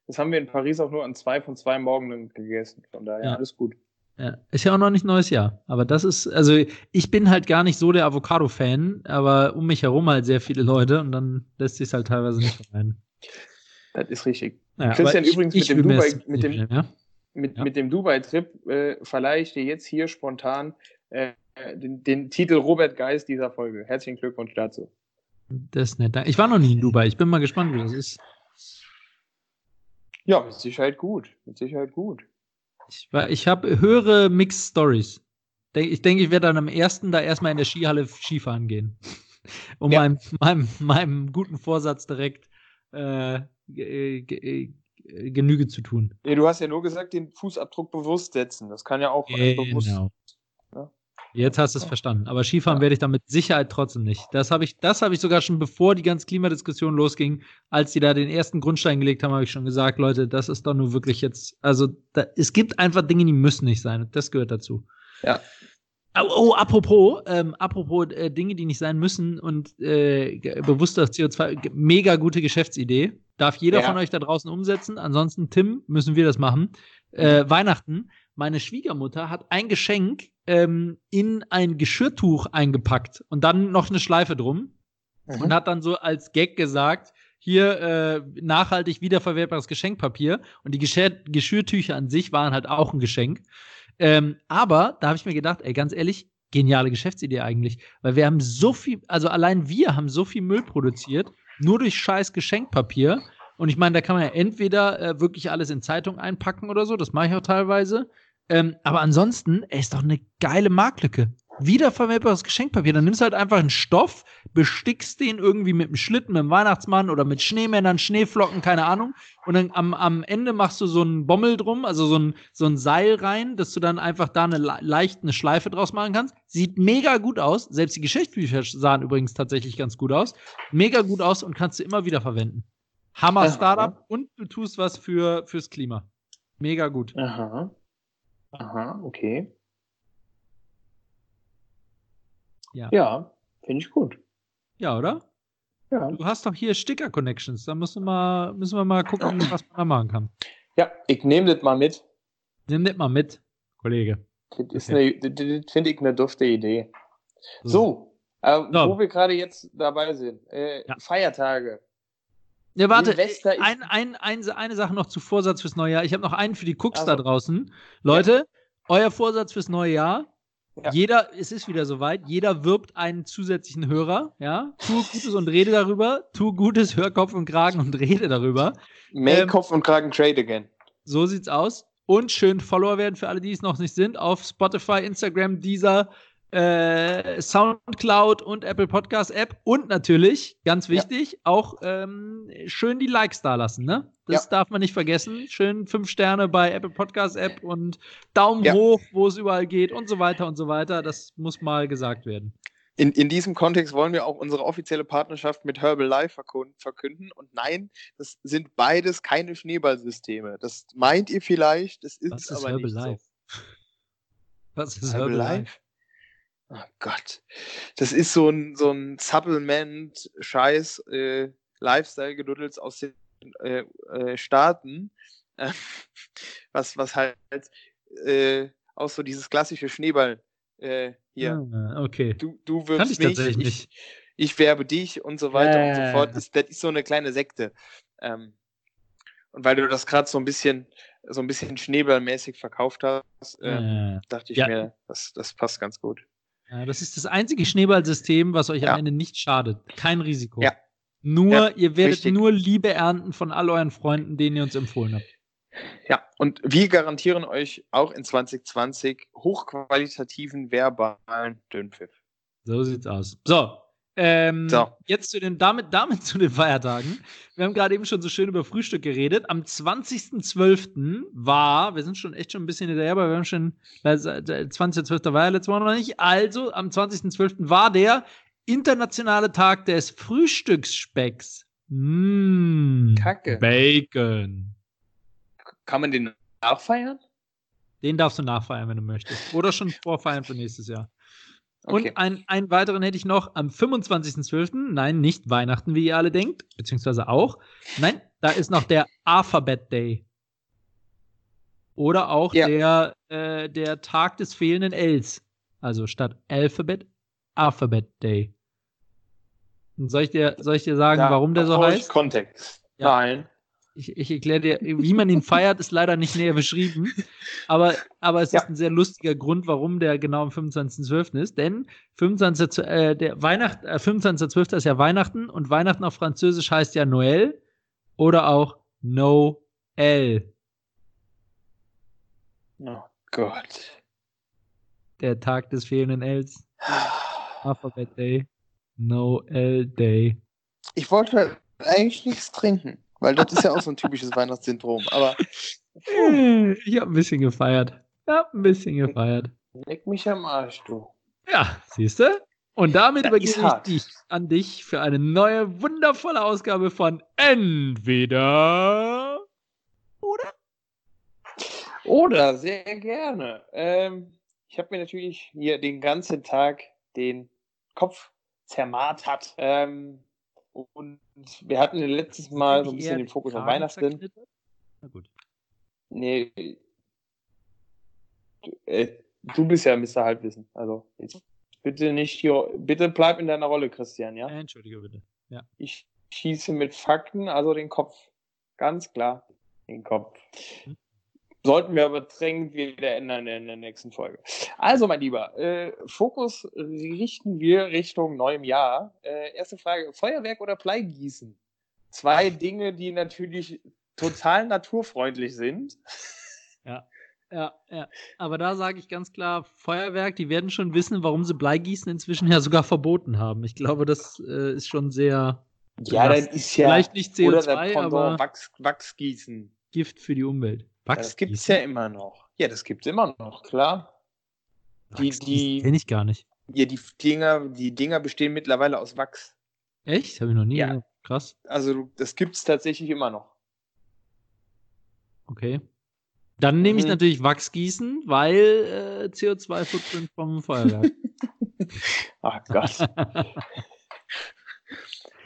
Das haben wir in Paris auch nur an zwei von zwei Morgen gegessen. Von daher ja. alles gut. Ja, ist ja auch noch nicht neues Jahr. Aber das ist, also ich bin halt gar nicht so der Avocado-Fan, aber um mich herum halt sehr viele Leute und dann lässt sich halt teilweise nicht <laughs> vermeiden. Das ist richtig. Naja, Christian, ich, übrigens ich mit, dem Dubai, mit, dem, ja? mit, ja. mit dem Dubai-Trip äh, verleihe ich dir jetzt hier spontan äh, den, den, Titel Robert Geist dieser Folge. Herzlichen Glückwunsch dazu. Das ist nett. Ich war noch nie in Dubai. Ich bin mal gespannt, wie das ist. Ja, mit Sicherheit gut. Mit Sicherheit gut. Ich, ich habe höhere Mixed Stories. Ich denke, ich werde dann am ersten da erstmal in der Skihalle Skifahren gehen. <laughs> um ja. meinem, meinem, meinem guten Vorsatz direkt äh, äh, Genüge zu tun. Ja, du hast ja nur gesagt, den Fußabdruck bewusst setzen. Das kann ja auch genau. bewusst. Jetzt hast du es verstanden. Aber Skifahren ja. werde ich dann mit Sicherheit trotzdem nicht. Das habe ich, das ich sogar schon bevor die ganze Klimadiskussion losging, als die da den ersten Grundstein gelegt haben, habe ich schon gesagt, Leute, das ist doch nur wirklich jetzt, also da, es gibt einfach Dinge, die müssen nicht sein. Das gehört dazu. Ja. Oh, oh apropos, ähm, apropos äh, Dinge, die nicht sein müssen und äh, bewusster CO2, mega gute Geschäftsidee. Darf jeder ja. von euch da draußen umsetzen. Ansonsten, Tim, müssen wir das machen. Äh, Weihnachten meine Schwiegermutter hat ein Geschenk ähm, in ein Geschirrtuch eingepackt und dann noch eine Schleife drum mhm. und hat dann so als Gag gesagt, hier äh, nachhaltig wiederverwertbares Geschenkpapier und die Geschirr Geschirrtücher an sich waren halt auch ein Geschenk. Ähm, aber da habe ich mir gedacht, ey, ganz ehrlich, geniale Geschäftsidee eigentlich, weil wir haben so viel, also allein wir haben so viel Müll produziert, nur durch scheiß Geschenkpapier. Und ich meine, da kann man ja entweder äh, wirklich alles in Zeitung einpacken oder so, das mache ich auch teilweise. Ähm, aber ansonsten, ey, ist doch eine geile Marktlücke wiederverwendbares Geschenkpapier. Dann nimmst du halt einfach einen Stoff, bestickst den irgendwie mit einem Schlitten, mit einem Weihnachtsmann oder mit Schneemännern, Schneeflocken, keine Ahnung. Und dann am, am Ende machst du so einen Bommel drum, also so ein, so ein Seil rein, dass du dann einfach da eine leicht eine Schleife draus machen kannst. Sieht mega gut aus. Selbst die Geschichtsbücher sahen übrigens tatsächlich ganz gut aus. Mega gut aus und kannst du immer wieder verwenden. Hammer Startup und du tust was für, fürs Klima. Mega gut. Aha. Aha, okay. Ja, ja finde ich gut. Ja, oder? Ja. Du hast doch hier Sticker-Connections. Da müssen wir, mal, müssen wir mal gucken, was man da machen kann. Ja, ich nehme das mal mit. Nimm das mal mit, Kollege. Das, okay. das finde ich eine dufte Idee. So, so, äh, wo wir gerade jetzt dabei sind. Äh, ja. Feiertage. Ja, warte, ein, ein, ein, eine Sache noch zu Vorsatz fürs neue Jahr. Ich habe noch einen für die Cooks also. da draußen. Leute, ja. euer Vorsatz fürs neue Jahr, ja. Jeder, es ist wieder soweit, jeder wirbt einen zusätzlichen Hörer, ja. Tu Gutes und rede darüber, tu Gutes, hör Kopf und Kragen und rede darüber. Make ähm, Kopf und Kragen trade again. So sieht's aus. Und schön Follower werden für alle, die es noch nicht sind, auf Spotify, Instagram, dieser äh, Soundcloud und Apple Podcast App und natürlich, ganz wichtig, ja. auch ähm, schön die Likes da lassen, ne? Das ja. darf man nicht vergessen. Schön fünf Sterne bei Apple Podcast App und Daumen ja. hoch, wo es überall geht und so weiter und so weiter. Das muss mal gesagt werden. In, in diesem Kontext wollen wir auch unsere offizielle Partnerschaft mit Herbalife verkünden. Und nein, das sind beides keine Schneeballsysteme. Das meint ihr vielleicht, das ist, Was ist aber Herbalife? nicht so. Was ist Herbalife? Herbalife? Oh Gott. Das ist so ein, so ein Supplement-Scheiß, äh, Lifestyle-Geduddels aus den äh, äh, Staaten, äh, <laughs> was, was halt äh, auch so dieses klassische Schneeball äh, hier. Ah, okay. Du, du wirbst mich, ich, ich, ich, werbe dich und so weiter und so fort. Das, das ist so eine kleine Sekte. Ähm, und weil du das gerade so ein bisschen so ein bisschen schneeballmäßig verkauft hast, äh, dachte ich ja. mir, das, das passt ganz gut. Ja, das ist das einzige Schneeballsystem, was euch ja. am Ende nicht schadet. Kein Risiko. Ja. Nur, ja, ihr werdet richtig. nur Liebe ernten von all euren Freunden, denen ihr uns empfohlen habt. Ja, und wir garantieren euch auch in 2020 hochqualitativen verbalen Dünnpfiff. So sieht's aus. So, ähm, so. Jetzt zu den, damit, damit zu den Feiertagen. Wir haben gerade eben schon so schön über Frühstück geredet. Am 20.12. war, wir sind schon echt schon ein bisschen hinterher, aber wir haben schon, 20.12. war ja letztes Mal noch nicht. Also, am 20.12. war der internationale Tag des Frühstücksspecks. Mmh, Kacke. Bacon. Kann man den nachfeiern? Den darfst du nachfeiern, wenn du möchtest. Oder schon vorfeiern für nächstes Jahr. Okay. Und ein, einen weiteren hätte ich noch am 25.12. Nein, nicht Weihnachten, wie ihr alle denkt, beziehungsweise auch. Nein, da ist noch der Alphabet Day. Oder auch ja. der, äh, der Tag des fehlenden Ls. Also statt Alphabet, Alphabet Day. Und soll ich dir, soll ich dir sagen, ja, warum der so heißt? Kontext. Ja. Nein ich, ich erkläre dir, wie man ihn feiert, ist leider nicht näher beschrieben. Aber, aber es ja. ist ein sehr lustiger Grund, warum der genau am 25.12. ist. Denn 25. Äh, der Weihnacht, äh, 25.12. ist ja Weihnachten und Weihnachten auf Französisch heißt ja Noël oder auch Noël. Oh Gott. Der Tag des fehlenden Ls. <sighs> Alphabet Day. Noël Day. Ich wollte eigentlich nichts trinken. Weil das ist ja auch so ein typisches Weihnachtssyndrom. Aber. Ich habe ein bisschen gefeiert. Ich habe ein bisschen gefeiert. Leck mich am Arsch, du. Ja, siehst du? Und damit übergebe ich dich an dich für eine neue, wundervolle Ausgabe von Entweder oder? Oder, sehr gerne. Ähm, ich habe mir natürlich hier den ganzen Tag den Kopf zermartert. Ähm, und wir hatten letztes Mal so ein bisschen den Fokus auf Weihnachten. Na gut. Nee. Du, äh, du bist ja Mr. Halbwissen. Also jetzt bitte nicht hier, bitte bleib in deiner Rolle, Christian, ja? Entschuldige bitte. Ja. Ich schieße mit Fakten, also den Kopf. Ganz klar, den Kopf. Sollten wir aber dringend wieder ändern in der nächsten Folge. Also, mein Lieber, äh, Fokus richten wir Richtung neuem Jahr. Äh, erste Frage: Feuerwerk oder Bleigießen? Zwei Dinge, die natürlich total naturfreundlich sind. Ja. Ja, ja. Aber da sage ich ganz klar, Feuerwerk, die werden schon wissen, warum sie Bleigießen inzwischen ja sogar verboten haben. Ich glaube, das äh, ist schon sehr. Ja, das ist ja. Vielleicht nicht CO2, aber Wachs, Wachsgießen. Gift für die Umwelt. Ja, das gibt es ja immer noch. Ja, das gibt es immer noch, klar. Die, die kenne ich gar nicht. Ja, die Dinger, die Dinger bestehen mittlerweile aus Wachs. Echt? Habe ich noch nie. Ja. Krass. Also das gibt es tatsächlich immer noch. Okay. Dann nehme ich mhm. natürlich Wachsgießen, weil äh, CO2-Footprint vom Feuerwerk. <laughs> <laughs> Ach Gott.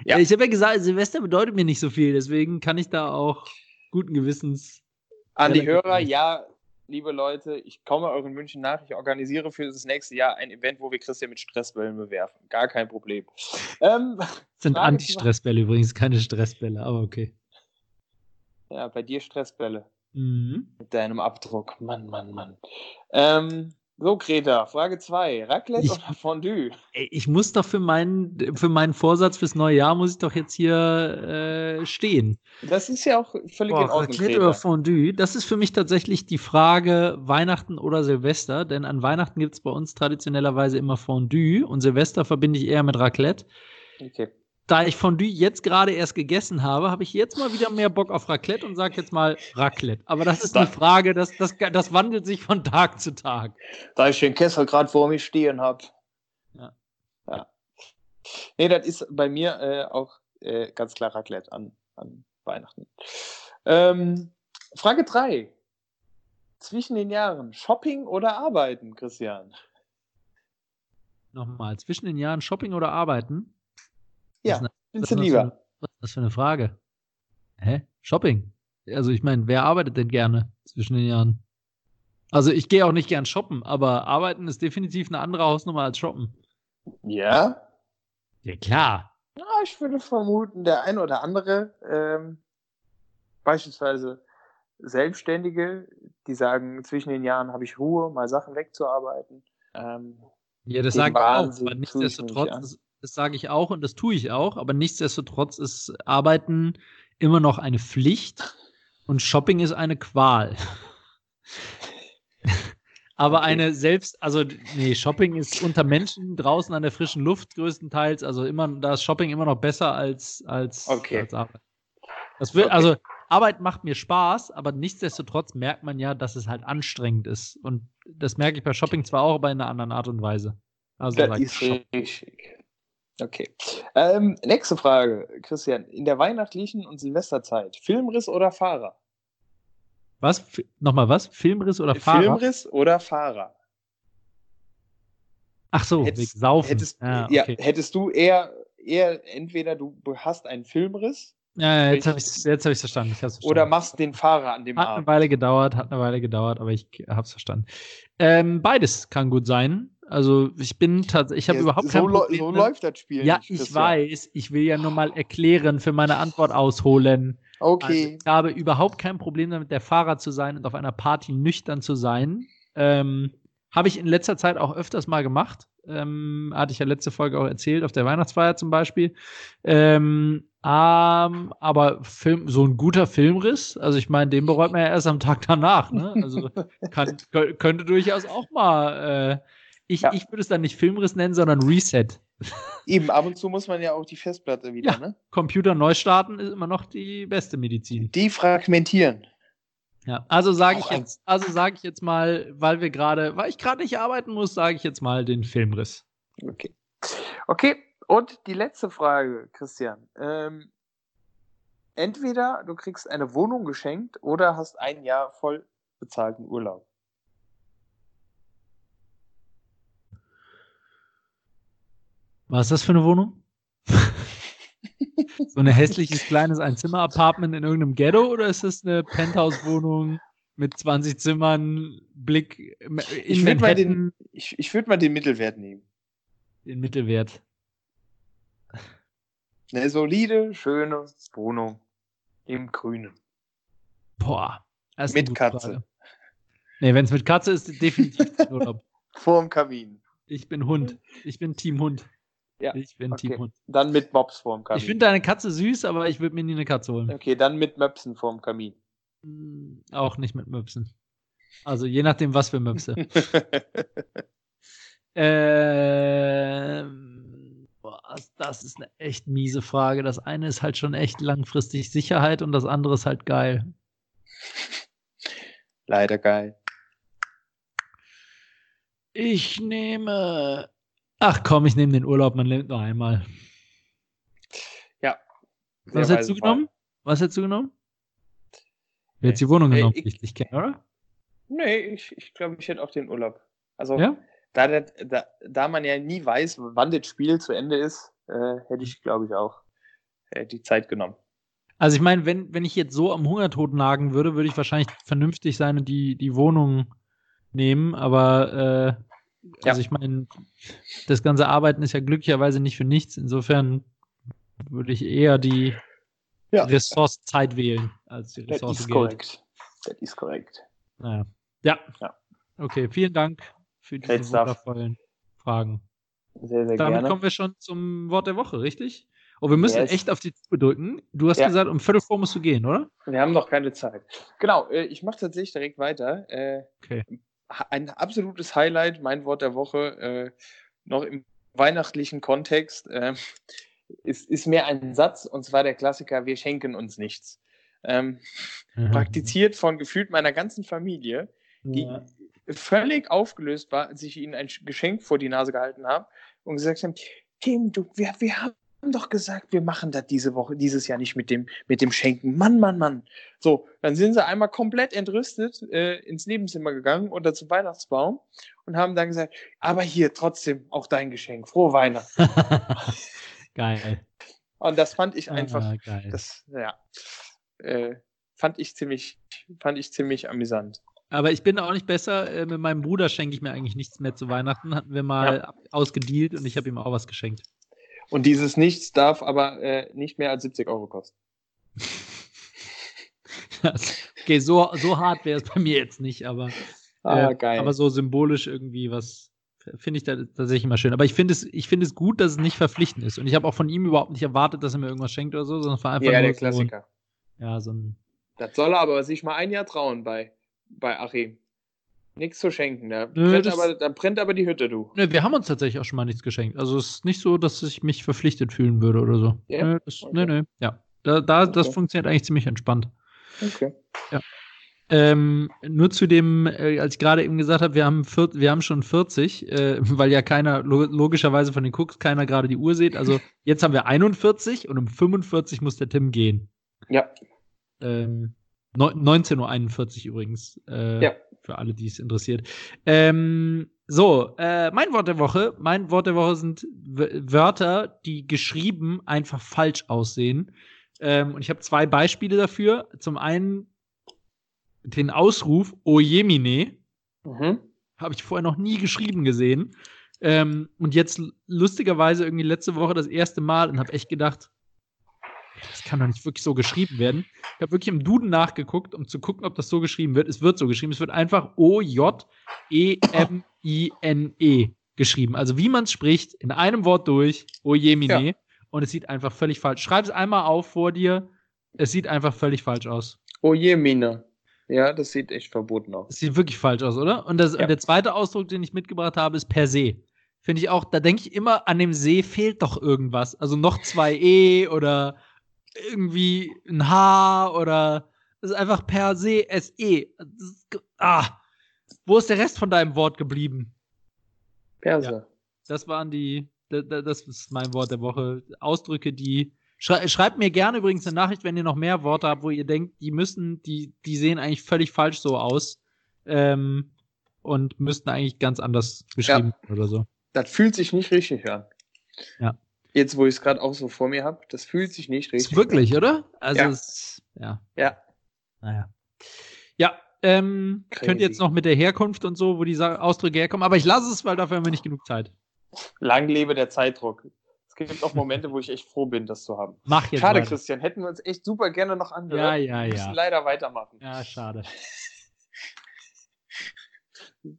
ja. Ich habe ja gesagt, Silvester bedeutet mir nicht so viel, deswegen kann ich da auch guten Gewissens. An die Hörer, ja, liebe Leute, ich komme euren Wünschen nach. Ich organisiere für das nächste Jahr ein Event, wo wir Christian mit Stressbällen bewerfen. Gar kein Problem. Ähm, das sind Anti-Stressbälle übrigens, keine Stressbälle, aber okay. Ja, bei dir Stressbälle. Mhm. Mit deinem Abdruck. Mann, Mann, Mann. Ähm, so, Greta, Frage 2. Raclette ich, oder Fondue? Ich muss doch für meinen, für meinen Vorsatz fürs neue Jahr muss ich doch jetzt hier äh, stehen. Das ist ja auch völlig Boah, in Ordnung. Raclette Greta. oder Fondue, das ist für mich tatsächlich die Frage Weihnachten oder Silvester, denn an Weihnachten gibt es bei uns traditionellerweise immer Fondue und Silvester verbinde ich eher mit Raclette. Okay da ich Fondue jetzt gerade erst gegessen habe, habe ich jetzt mal wieder mehr Bock auf Raclette und sage jetzt mal Raclette. Aber das ist eine Frage, das, das, das wandelt sich von Tag zu Tag. Da ich den Kessel gerade vor mir stehen habe. Ja. ja. Nee, das ist bei mir äh, auch äh, ganz klar Raclette an, an Weihnachten. Ähm, Frage 3. Zwischen den Jahren Shopping oder Arbeiten, Christian? Nochmal, zwischen den Jahren Shopping oder Arbeiten? Ja, findest du lieber. was ist das für eine Frage? Hä? Shopping? Also ich meine, wer arbeitet denn gerne zwischen den Jahren? Also ich gehe auch nicht gern shoppen, aber arbeiten ist definitiv eine andere Hausnummer als shoppen. Ja? Ja, klar. Ja, ich würde vermuten, der eine oder andere, ähm, beispielsweise Selbstständige, die sagen, zwischen den Jahren habe ich Ruhe, mal Sachen wegzuarbeiten. Ähm, ja, das sagen wir auch, aber nichtsdestotrotz das sage ich auch und das tue ich auch, aber nichtsdestotrotz ist Arbeiten immer noch eine Pflicht und Shopping ist eine Qual. <laughs> aber okay. eine selbst, also nee, Shopping ist unter Menschen draußen an der frischen Luft größtenteils, also immer, da ist Shopping immer noch besser als, als, okay. als Arbeit. Das wird, okay. also Arbeit macht mir Spaß, aber nichtsdestotrotz merkt man ja, dass es halt anstrengend ist. Und das merke ich bei Shopping zwar auch, aber in einer anderen Art und Weise. Also das ist richtig. Okay. Ähm, nächste Frage, Christian. In der weihnachtlichen und Silvesterzeit, Filmriss oder Fahrer? Was? Nochmal was? Filmriss oder Fahrer? Filmriss oder Fahrer? Ach so, hättest, Saufen. Hättest, ah, okay. ja, hättest du eher, eher entweder du hast einen Filmriss. Ja, jetzt habe ich es hab verstanden. verstanden. Oder machst den Fahrer an dem Hat Abend. eine Weile gedauert, hat eine Weile gedauert, aber ich habe es verstanden. Ähm, beides kann gut sein. Also ich bin tatsächlich, ich habe ja, überhaupt kein so Problem. So läuft das Spiel. Ja, nicht, ich weiß. Ich will ja nur mal erklären, für meine Antwort ausholen. Okay. Also ich habe überhaupt kein Problem damit, der Fahrer zu sein und auf einer Party nüchtern zu sein. Ähm, habe ich in letzter Zeit auch öfters mal gemacht. Ähm, hatte ich ja letzte Folge auch erzählt, auf der Weihnachtsfeier zum Beispiel. Ähm, ähm, aber Film, so ein guter Filmriss, also ich meine, den bereut man ja erst am Tag danach. Ne? Also kann, könnte durchaus auch mal äh, ich, ja. ich würde es dann nicht Filmriss nennen, sondern Reset. Eben, ab und zu muss man ja auch die Festplatte wieder, ja, ne? Computer neu starten ist immer noch die beste Medizin. Defragmentieren. Ja, also sage ich jetzt, also sage ich jetzt mal, weil wir gerade, weil ich gerade nicht arbeiten muss, sage ich jetzt mal den Filmriss. Okay. Okay, und die letzte Frage, Christian. Ähm, entweder du kriegst eine Wohnung geschenkt oder hast ein Jahr voll bezahlten Urlaub. Was ist das für eine Wohnung? <laughs> so ein hässliches kleines Einzimmer-Apartment in irgendeinem Ghetto oder ist das eine Penthouse-Wohnung mit 20 Zimmern, Blick in ich würde mal, den, ich, ich würd mal den Mittelwert nehmen. Den Mittelwert. Eine solide, schöne Wohnung im Grünen. Boah. Mit Katze. Frage. Nee, wenn es mit Katze ist, definitiv <laughs> Urlaub. Vorm Kamin. Ich bin Hund. Ich bin Team Hund. Ja, Ich bin okay. Team Hund. Dann mit Mops vorm Kamin. Ich finde deine Katze süß, aber ich würde mir nie eine Katze holen. okay, dann mit Möpsen vorm Kamin. Mm, Auch nicht mit Möpsen. Also je nachdem, was für Möpse. <laughs> ähm, boah, das ist eine echt miese Frage. Das eine ist halt schon echt langfristig Sicherheit und das andere ist halt geil. Leider geil. Ich nehme. Ach komm, ich nehme den Urlaub, man lebt nur einmal. Was Sehr hättest du genommen? Was hättest du genommen? Hättest Nee. die Wohnung Nee, genommen, ich- ich kenne, oder? Nee, ich, ich glaube, ich hätte auch den Urlaub. Also, Ja? da, da, da man ja nie weiß, wann das Spiel zu Ende ist, äh, hätte ich, glaube ich, auch äh, die Zeit genommen. Also ich meine, wenn, wenn ich jetzt so am Hungertod nagen würde, würde ich wahrscheinlich vernünftig sein und die, die Wohnung nehmen, aber äh, Ja. also ich meine, das ganze Arbeiten ist ja glücklicherweise nicht für nichts. Insofern würde ich eher die Ja. Ressource Zeit wählen als die Das Ressource korrekt. Das ist korrekt. Naja. Ja. Ja. Okay, vielen Dank für diese Great stuff. wundervollen Fragen. Sehr, sehr Damit gerne. kommen wir schon zum Wort der Woche, richtig? Oh, wir müssen Yes. echt auf die Tube drücken. Du hast Ja. gesagt, um Viertel vor musst du gehen, oder? Wir haben noch keine Zeit. Genau, äh, ich mache tatsächlich direkt weiter. Äh, Okay. Ein absolutes Highlight, mein Wort der Woche, äh, noch im weihnachtlichen Kontext, äh, ist, ist mehr ein Satz, und zwar der Klassiker, wir schenken uns nichts. Ähm, Mhm. praktiziert von gefühlt meiner ganzen Familie, die Ja. völlig aufgelöst war, als ich ihnen ein Sch- Geschenk vor die Nase gehalten habe und gesagt haben, Tim, du, wir, wir haben doch gesagt, wir machen das diese Woche, dieses Jahr nicht mit dem, mit dem Schenken. Mann, Mann, Mann. So, dann sind sie einmal komplett entrüstet äh, ins Nebenzimmer gegangen oder zum Weihnachtsbaum und haben dann gesagt, aber hier trotzdem auch dein Geschenk. Frohe Weihnachten. <laughs> geil. Und das fand ich einfach, Ah, geil. das, ja, äh, fand ich ziemlich, fand ich ziemlich amüsant. Aber ich bin auch nicht besser. Äh, mit meinem Bruder schenke ich mir eigentlich nichts mehr zu Weihnachten. Hatten wir mal ab- ausgedealt und ich habe ihm auch was geschenkt. Und dieses Nichts darf aber äh, nicht mehr als 70 Euro kosten. <laughs> okay, so, so hart wäre es bei mir jetzt nicht, aber, Ah, äh, geil. aber so symbolisch irgendwie was finde ich da tatsächlich immer schön. Aber ich finde es, ich finde es gut, dass es nicht verpflichtend ist. Und ich habe auch von ihm überhaupt nicht erwartet, dass er mir irgendwas schenkt oder so, sondern einfach ja, der so, Klassiker. ja, so ein Das soll er aber sich mal ein Jahr trauen bei, bei Achim. Nichts zu schenken. Da, Nö, brennt das- aber, da brennt aber die Hütte, du. Ne, wir haben uns tatsächlich auch schon mal nichts geschenkt. Also es ist nicht so, dass ich mich verpflichtet fühlen würde oder so. Ja? Nö, das, Okay. nö, nö. Ja. Da, da, Das Okay. funktioniert eigentlich ziemlich entspannt. Okay. Ähm, nur zu dem, äh, als ich gerade eben gesagt habe, wir haben, vier, wir haben schon 40, äh, <laughs> weil ja keiner, lo logischerweise von den Cooks, keiner gerade die Uhr sieht. Also <laughs> jetzt haben wir 41 und um 45 muss der Tim gehen. Ja, Ähm, neun- 19.41 Uhr übrigens. Äh, Ja. Für alle, die es interessiert. Ähm, so, äh, mein Wort der Woche. Mein Wort der Woche sind Wörter, die geschrieben einfach falsch aussehen. Ähm, und ich habe zwei Beispiele dafür. Zum einen den Ausruf Ojemine. mhm. Habe ich vorher noch nie geschrieben gesehen. Ähm, und jetzt lustigerweise irgendwie letzte Woche das erste Mal und habe echt gedacht, das kann doch nicht wirklich so geschrieben werden. Ich habe wirklich im Duden nachgeguckt, um zu gucken, ob das so geschrieben wird. Es wird so geschrieben. Es wird einfach O-J-E-M-I-N-E E geschrieben. Also wie man es spricht, in einem Wort durch, Ojemine. Ja. Und es sieht einfach völlig falsch. Schreib es einmal auf vor dir. Es sieht einfach völlig falsch aus. Oh je, Mine. Ja, das sieht echt verboten aus. Es sieht wirklich falsch aus, oder? Und, das, Ja. und der zweite Ausdruck, den ich mitgebracht habe, ist per se. Finde ich auch, da denke ich immer, an dem See fehlt doch irgendwas. Also noch zwei E oder irgendwie ein H oder das ist einfach per se SE. Ah, wo ist der Rest von deinem Wort geblieben? Perse. Das waren die, da- da- das ist mein Wort der Woche. Ausdrücke, die. Schrei, schreibt mir gerne übrigens eine Nachricht, wenn ihr noch mehr Worte habt, wo ihr denkt, die müssen, die, die sehen eigentlich völlig falsch so aus. Ähm, und müssten eigentlich ganz anders geschrieben werden oder so. Das fühlt sich nicht richtig an. Ja. Jetzt, wo ich es gerade auch so vor mir habe, das fühlt sich nicht richtig Ist wirklich, oder? Also, Ja. es, ja. Ja. Naja. Ja, ähm, könnt ihr jetzt noch mit der Herkunft und so, wo die Ausdrücke herkommen, aber ich lasse es, weil dafür haben wir nicht genug Zeit. Lang lebe der Zeitdruck. Das gibt auch Momente, wo ich echt froh bin, das zu haben. Mach jetzt Schade, weiter. Christian, hätten wir uns echt super gerne noch angehört. Ja, ja, Wir müssen ja. leider weitermachen. Ja, schade.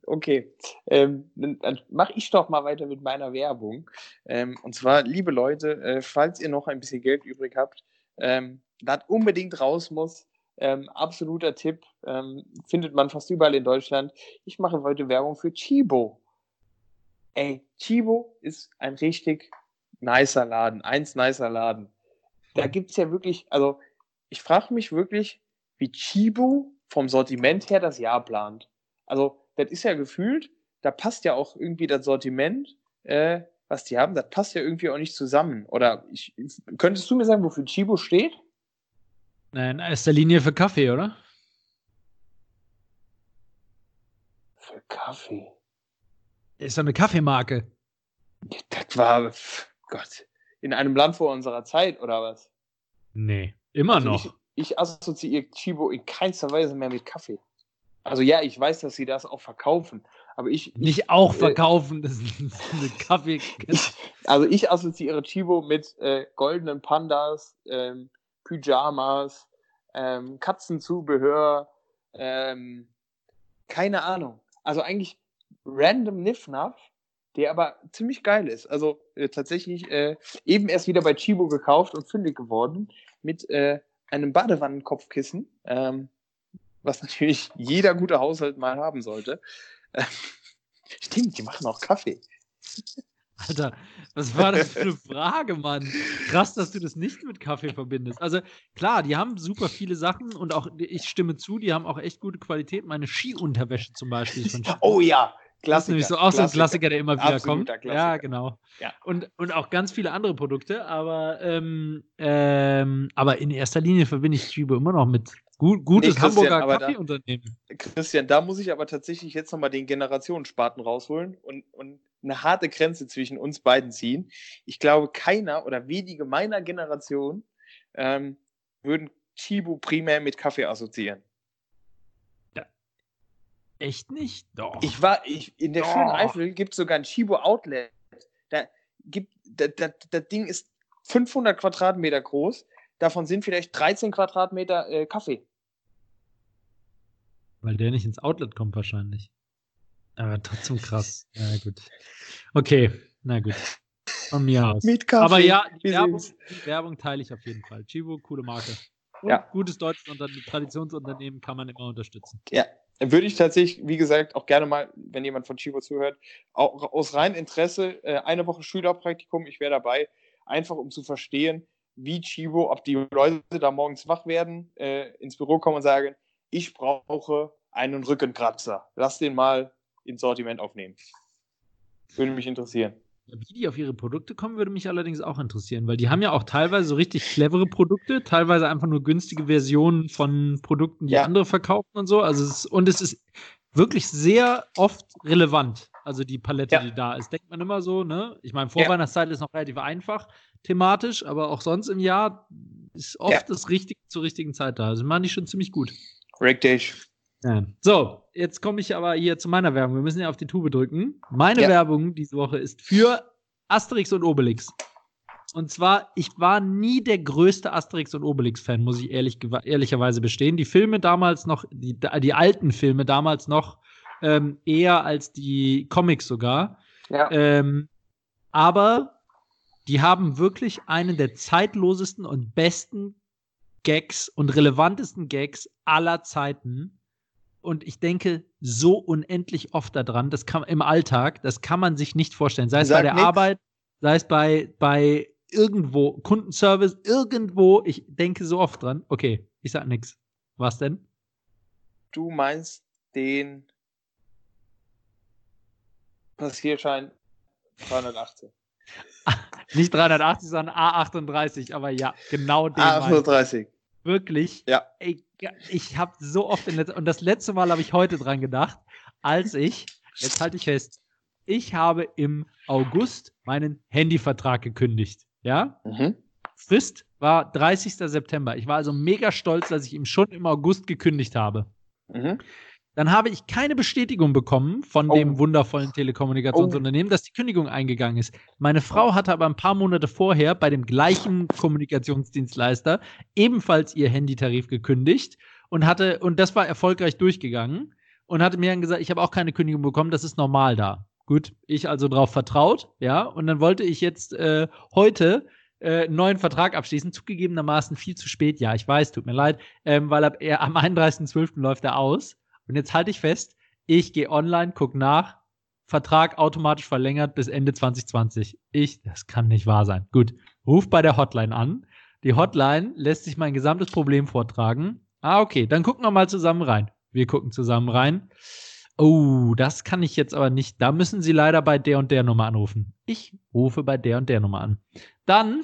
Okay, ähm, dann, mache ich doch mal weiter mit meiner Werbung. Ähm, und zwar, liebe Leute, äh, falls ihr noch ein bisschen Geld übrig habt, ähm, das unbedingt raus muss, ähm, absoluter Tipp, ähm, findet man fast überall in Deutschland. Ich mache heute Werbung für Chibo. Ey, Chibo ist ein richtig nicer Laden, eins nicer Laden. Da gibt's ja wirklich, also ich frage mich wirklich, wie Chibo vom Sortiment her das Jahr plant. Also, das ist ja gefühlt, da passt ja auch irgendwie das Sortiment, äh, was die haben, das passt ja irgendwie auch nicht zusammen. Oder ich, könntest du mir sagen, wofür Chibo steht? Na, In erster Linie für Kaffee, oder? Für Kaffee. Ist doch eine Kaffeemarke. Das war, Gott, in einem Land vor unserer Zeit, oder was? Nee. Immer Also noch. Ich, ich assoziiere Chibo in keinster Weise mehr mit Kaffee. Also ja, ich weiß, dass sie das auch verkaufen, aber ich, Nicht auch äh, verkaufen, das ist eine Kaffee. also ich assoziiere Chibo mit äh, goldenen Pandas, ähm, Pyjamas, ähm, Katzenzubehör, ähm, keine Ahnung. Also eigentlich random Niffnaff, der aber ziemlich geil ist. Also äh, tatsächlich äh, eben erst wieder bei Chibo gekauft und fündig geworden mit äh, einem Badewannenkopfkissen, ähm, was natürlich jeder gute Haushalt mal haben sollte. Ähm, <laughs> stimmt, die machen auch Kaffee. Alter, was war das für eine Frage, Mann? Krass, dass du das nicht mit Kaffee verbindest. Also klar, die haben super viele Sachen und auch, ich stimme zu, die haben auch echt gute Qualität. Meine Skiunterwäsche zum Beispiel. Oh ja, Das ist nämlich so auch so ein Klassiker, der immer wieder kommt. Klassiker. Ja, genau. Ja. Und, und auch ganz viele andere Produkte, aber, ähm, ähm, aber in erster Linie verbinde ich Chibo immer noch mit gut, gutes Nee, Christian, Hamburger da- Kaffeeunternehmen. Christian, da muss ich aber tatsächlich jetzt nochmal den Generationenspaten rausholen und, und eine harte Grenze zwischen uns beiden ziehen. Ich glaube, keiner oder wenige meiner Generation ähm, würden Chibo primär mit Kaffee assoziieren. Echt nicht? Doch. Ich war, ich, in der Doch. schönen Eifel gibt es sogar ein Chibo Outlet. Da gibt, das, das, das Ding ist 500 Quadratmeter groß. Davon sind vielleicht 13 Quadratmeter äh, Kaffee. Weil der nicht ins Outlet kommt wahrscheinlich. Aber trotzdem krass. Ja, gut. Okay, na gut. Von mir aus. Mit Kaffee. Aber ja, die Werbung, die Werbung teile ich auf jeden Fall. Chibo, coole Marke. Und Ja. Gutes deutsches Unternehmen, Traditionsunternehmen kann man immer unterstützen. Ja, dann würde ich tatsächlich, wie gesagt, auch gerne mal, wenn jemand von Chibo zuhört, auch aus reinem Interesse, äh, eine Woche Schülerpraktikum, ich wäre dabei, einfach um zu verstehen, wie Chibo, ob die Leute da morgens wach werden, äh, ins Büro kommen und sagen, ich brauche einen Rückenkratzer. Lass den mal ins Sortiment aufnehmen. Würde mich interessieren. Wie die auf ihre Produkte kommen, würde mich allerdings auch interessieren, weil die haben ja auch teilweise so richtig clevere Produkte, teilweise einfach nur günstige Versionen von Produkten, die Ja. andere verkaufen und so. Also es ist, und es ist wirklich sehr oft relevant, also die Palette, Ja. die da ist. Denkt man immer so, ne? Ich meine, Ja. Vorweihnachtszeit ist noch relativ einfach thematisch, aber auch sonst im Jahr ist oft Ja. das Richtige zur richtigen Zeit da. Also machen die schon ziemlich gut. Rick Dash. Ja. So, jetzt komme ich aber hier zu meiner Werbung. Wir müssen ja auf die Tube drücken. Meine Ja. Werbung diese Woche ist für Asterix und Obelix. Und zwar, ich war nie der größte Asterix und Obelix-Fan, muss ich ehrlich, ehrlicherweise bestehen. Die Filme damals noch, die, die alten Filme damals noch, ähm, eher als die Comics sogar. Ja. Ähm, aber die haben wirklich einen der zeitlosesten und besten Gags und relevantesten Gags aller Zeiten. Und ich denke so unendlich oft daran, das kann im Alltag, das kann man sich nicht vorstellen. Sei es bei Sag der nix. Arbeit, sei es bei, bei irgendwo, Kundenservice, irgendwo. Ich denke so oft dran. Okay, ich sag nix. Was denn? Du meinst den Passierschein 218. <laughs> Nicht 380, sondern A38, aber ja, genau den Ah, meine ich. 38. Wirklich. Ja. Ey, ich habe so oft in und das letzte Mal habe ich heute dran gedacht, als ich, jetzt halte ich fest, ich habe im August meinen Handyvertrag gekündigt. Ja? Mhm. Frist war 30. September. Ich war also mega stolz, dass ich ihm schon im August gekündigt habe. Mhm. Dann habe ich keine Bestätigung bekommen von Oh. dem wundervollen Telekommunikationsunternehmen, dass die Kündigung eingegangen ist. Meine Frau hatte aber ein paar Monate vorher bei dem gleichen Kommunikationsdienstleister ebenfalls ihr Handytarif gekündigt und hatte, und das war erfolgreich durchgegangen und hatte mir dann gesagt, ich habe auch keine Kündigung bekommen, das ist normal da. Gut, ich also drauf vertraut, ja, und dann wollte ich jetzt äh, heute äh, einen neuen Vertrag abschließen, zugegebenermaßen viel zu spät, ja, ich weiß, tut mir leid, ähm, weil ab, er, am 31.12. läuft er aus. Und jetzt halte ich fest, ich gehe online, guck nach, Vertrag automatisch verlängert bis Ende 2020. Ich, das kann nicht wahr sein. Gut, ruf bei der Hotline an. Die Hotline lässt sich mein gesamtes Problem vortragen. Ah, okay, dann gucken wir mal zusammen rein. Wir gucken zusammen rein. Oh, das kann ich jetzt aber nicht. Da müssen Sie leider bei der und der Nummer anrufen. Ich rufe bei der und der Nummer an. Dann,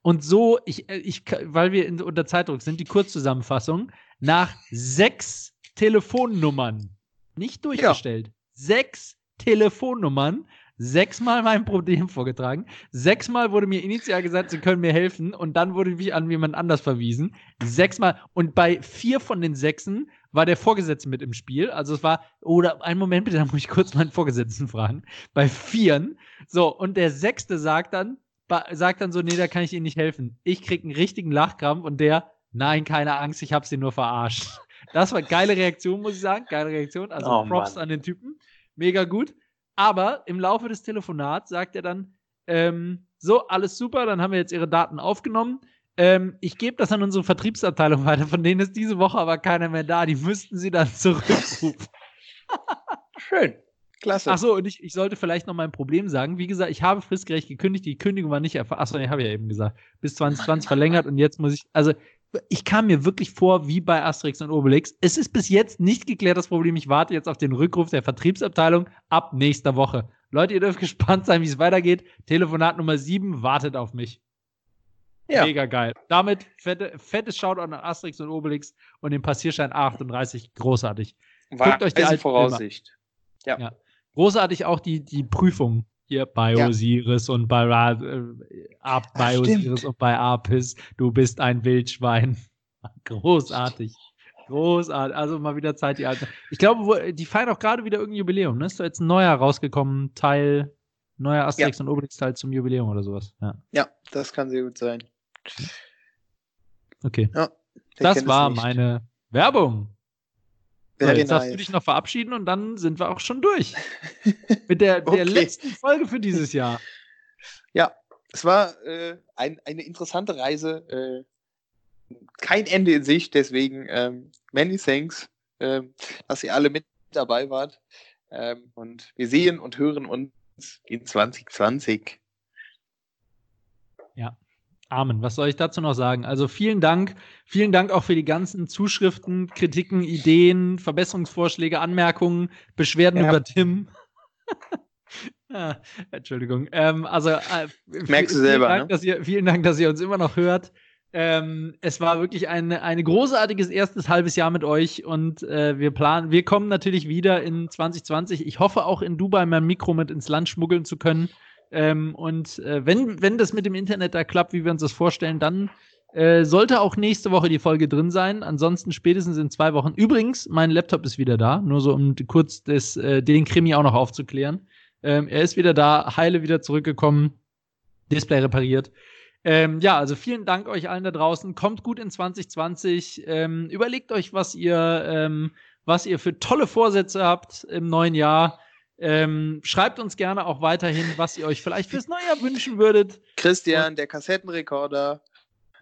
und so, ich, äh, ich, weil wir in, unter Zeitdruck sind, die Kurzzusammenfassung, nach sechs Telefonnummern, nicht durchgestellt, sechs Telefonnummern, sechsmal mein Problem vorgetragen, sechsmal wurde mir initial gesagt, sie können mir helfen. Und dann wurde mich an jemand anders verwiesen, sechsmal. Und bei vier von den sechsen war der Vorgesetzte mit im Spiel, also es war, oder einen Moment bitte, da muss ich kurz meinen Vorgesetzten fragen, bei vieren, so, und der sechste sagt dann, sagt dann so, nee, da kann ich Ihnen nicht helfen. Ich krieg einen richtigen Lachkrampf und der, nein, keine Angst, ich hab sie nur verarscht. Das war geile Reaktion, muss ich sagen. Geile Reaktion. Also Oh, Props Mann. an den Typen. Mega gut. Aber im Laufe des Telefonats sagt er dann, ähm, so, alles super, dann haben wir jetzt Ihre Daten aufgenommen. Ähm, ich gebe das an unsere Vertriebsabteilung weiter, von denen ist diese Woche aber keiner mehr da. Die müssten Sie dann <laughs> zurückrufen. Schön. Klasse. Ach so, und ich, ich sollte vielleicht noch mein Problem sagen. Wie gesagt, ich habe fristgerecht gekündigt, die Kündigung war nicht erfahren. Achso, nee, habe ich ja eben gesagt. Bis 2020 verlängert und jetzt muss ich, also ich kam mir wirklich vor wie bei Asterix und Obelix. Es ist bis jetzt nicht geklärt, das Problem. Ich warte jetzt auf den Rückruf der Vertriebsabteilung ab nächster Woche. Leute, ihr dürft <laughs> gespannt sein, wie es weitergeht. Telefonat Nummer 7 wartet auf mich. ja. Mega geil. Damit fette, fettes Shoutout an Asterix und Obelix und den Passierschein 38. Großartig. War guckt euch die alten Voraussicht. Ja. Ja. Großartig auch die, die Prüfung hier bei Ja. Osiris und bei, äh, Ab, Ja, bei stimmt. Osiris und bei Apis. Du bist ein Wildschwein. <laughs> Großartig. Großartig. Also mal wieder Zeit, die alten. Ich glaube, wo, die feiern auch gerade wieder irgendein Jubiläum. Ne? Ist da jetzt ein neuer rausgekommen, Teil, neuer Asterix und Obelix-Teil zum Jubiläum oder sowas. Ja. ja, das kann sehr gut sein. Okay. Ja, Das war meine Werbung. Very jetzt darfst du dich noch verabschieden und dann sind wir auch schon durch. <laughs> Mit der, der Okay. letzten Folge für dieses <laughs> Jahr. Ja, es war äh, ein, eine interessante Reise. Äh, kein Ende in Sicht, deswegen ähm, many thanks, ähm, dass ihr alle mit dabei wart. Ähm, und wir sehen und hören uns in 2020. Amen. Was soll ich dazu noch sagen? Also vielen Dank. Vielen Dank auch für die ganzen Zuschriften, Kritiken, Ideen, Verbesserungsvorschläge, Anmerkungen, Beschwerden Ja. über Tim. <laughs> ah, Entschuldigung. Ähm, also äh, Merkst du vielen selber, Dank, ne? dass ihr, vielen Dank, dass ihr uns immer noch hört. Ähm, es war wirklich ein, ein großartiges erstes halbes Jahr mit euch und äh, wir planen, wir kommen natürlich wieder in 2020. Ich hoffe auch in Dubai mein Mikro mit ins Land schmuggeln zu können. Ähm, und äh, wenn, wenn das mit dem Internet da klappt, wie wir uns das vorstellen, dann äh, sollte auch nächste Woche die Folge drin sein. Ansonsten spätestens in zwei Wochen. Übrigens, mein Laptop ist wieder da, nur so um kurz das, äh, den Krimi auch noch aufzuklären. Ähm, er ist wieder da, heile wieder zurückgekommen, Display repariert. Ähm, ja, also vielen Dank euch allen da draußen. Kommt gut in 2020. Ähm, überlegt euch, was ihr, ähm, was ihr für tolle Vorsätze habt im neuen Jahr. Ähm, schreibt uns gerne auch weiterhin, was ihr euch vielleicht fürs neue Jahr <laughs> wünschen würdet. Christian, der Kassettenrekorder.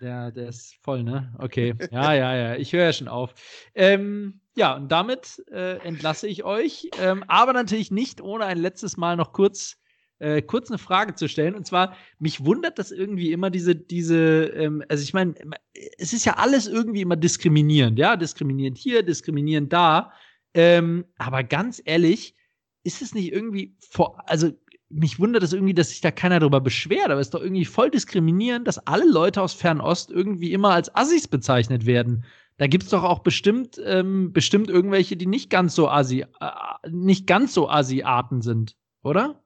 Der, der ist voll, ne? Okay. <laughs> Ja, ja, ja. Ich höre ja schon auf. Ähm, ja, und damit äh, entlasse ich euch. Ähm, aber natürlich nicht, ohne ein letztes Mal noch kurz, äh, kurz eine Frage zu stellen. Und zwar, mich wundert das irgendwie immer diese, diese, ähm, also ich meine, es ist ja alles irgendwie immer diskriminierend, ja? Diskriminierend hier, diskriminierend da. Ähm, aber ganz ehrlich, ist es nicht irgendwie vor, also mich wundert es irgendwie, dass sich da keiner darüber beschwert, aber es ist doch irgendwie voll diskriminierend, dass alle Leute aus Fernost irgendwie immer als Assis bezeichnet werden. Da gibt's doch auch bestimmt, ähm, bestimmt irgendwelche, die nicht ganz so Assi, äh, nicht ganz so Assi-Arten sind, oder?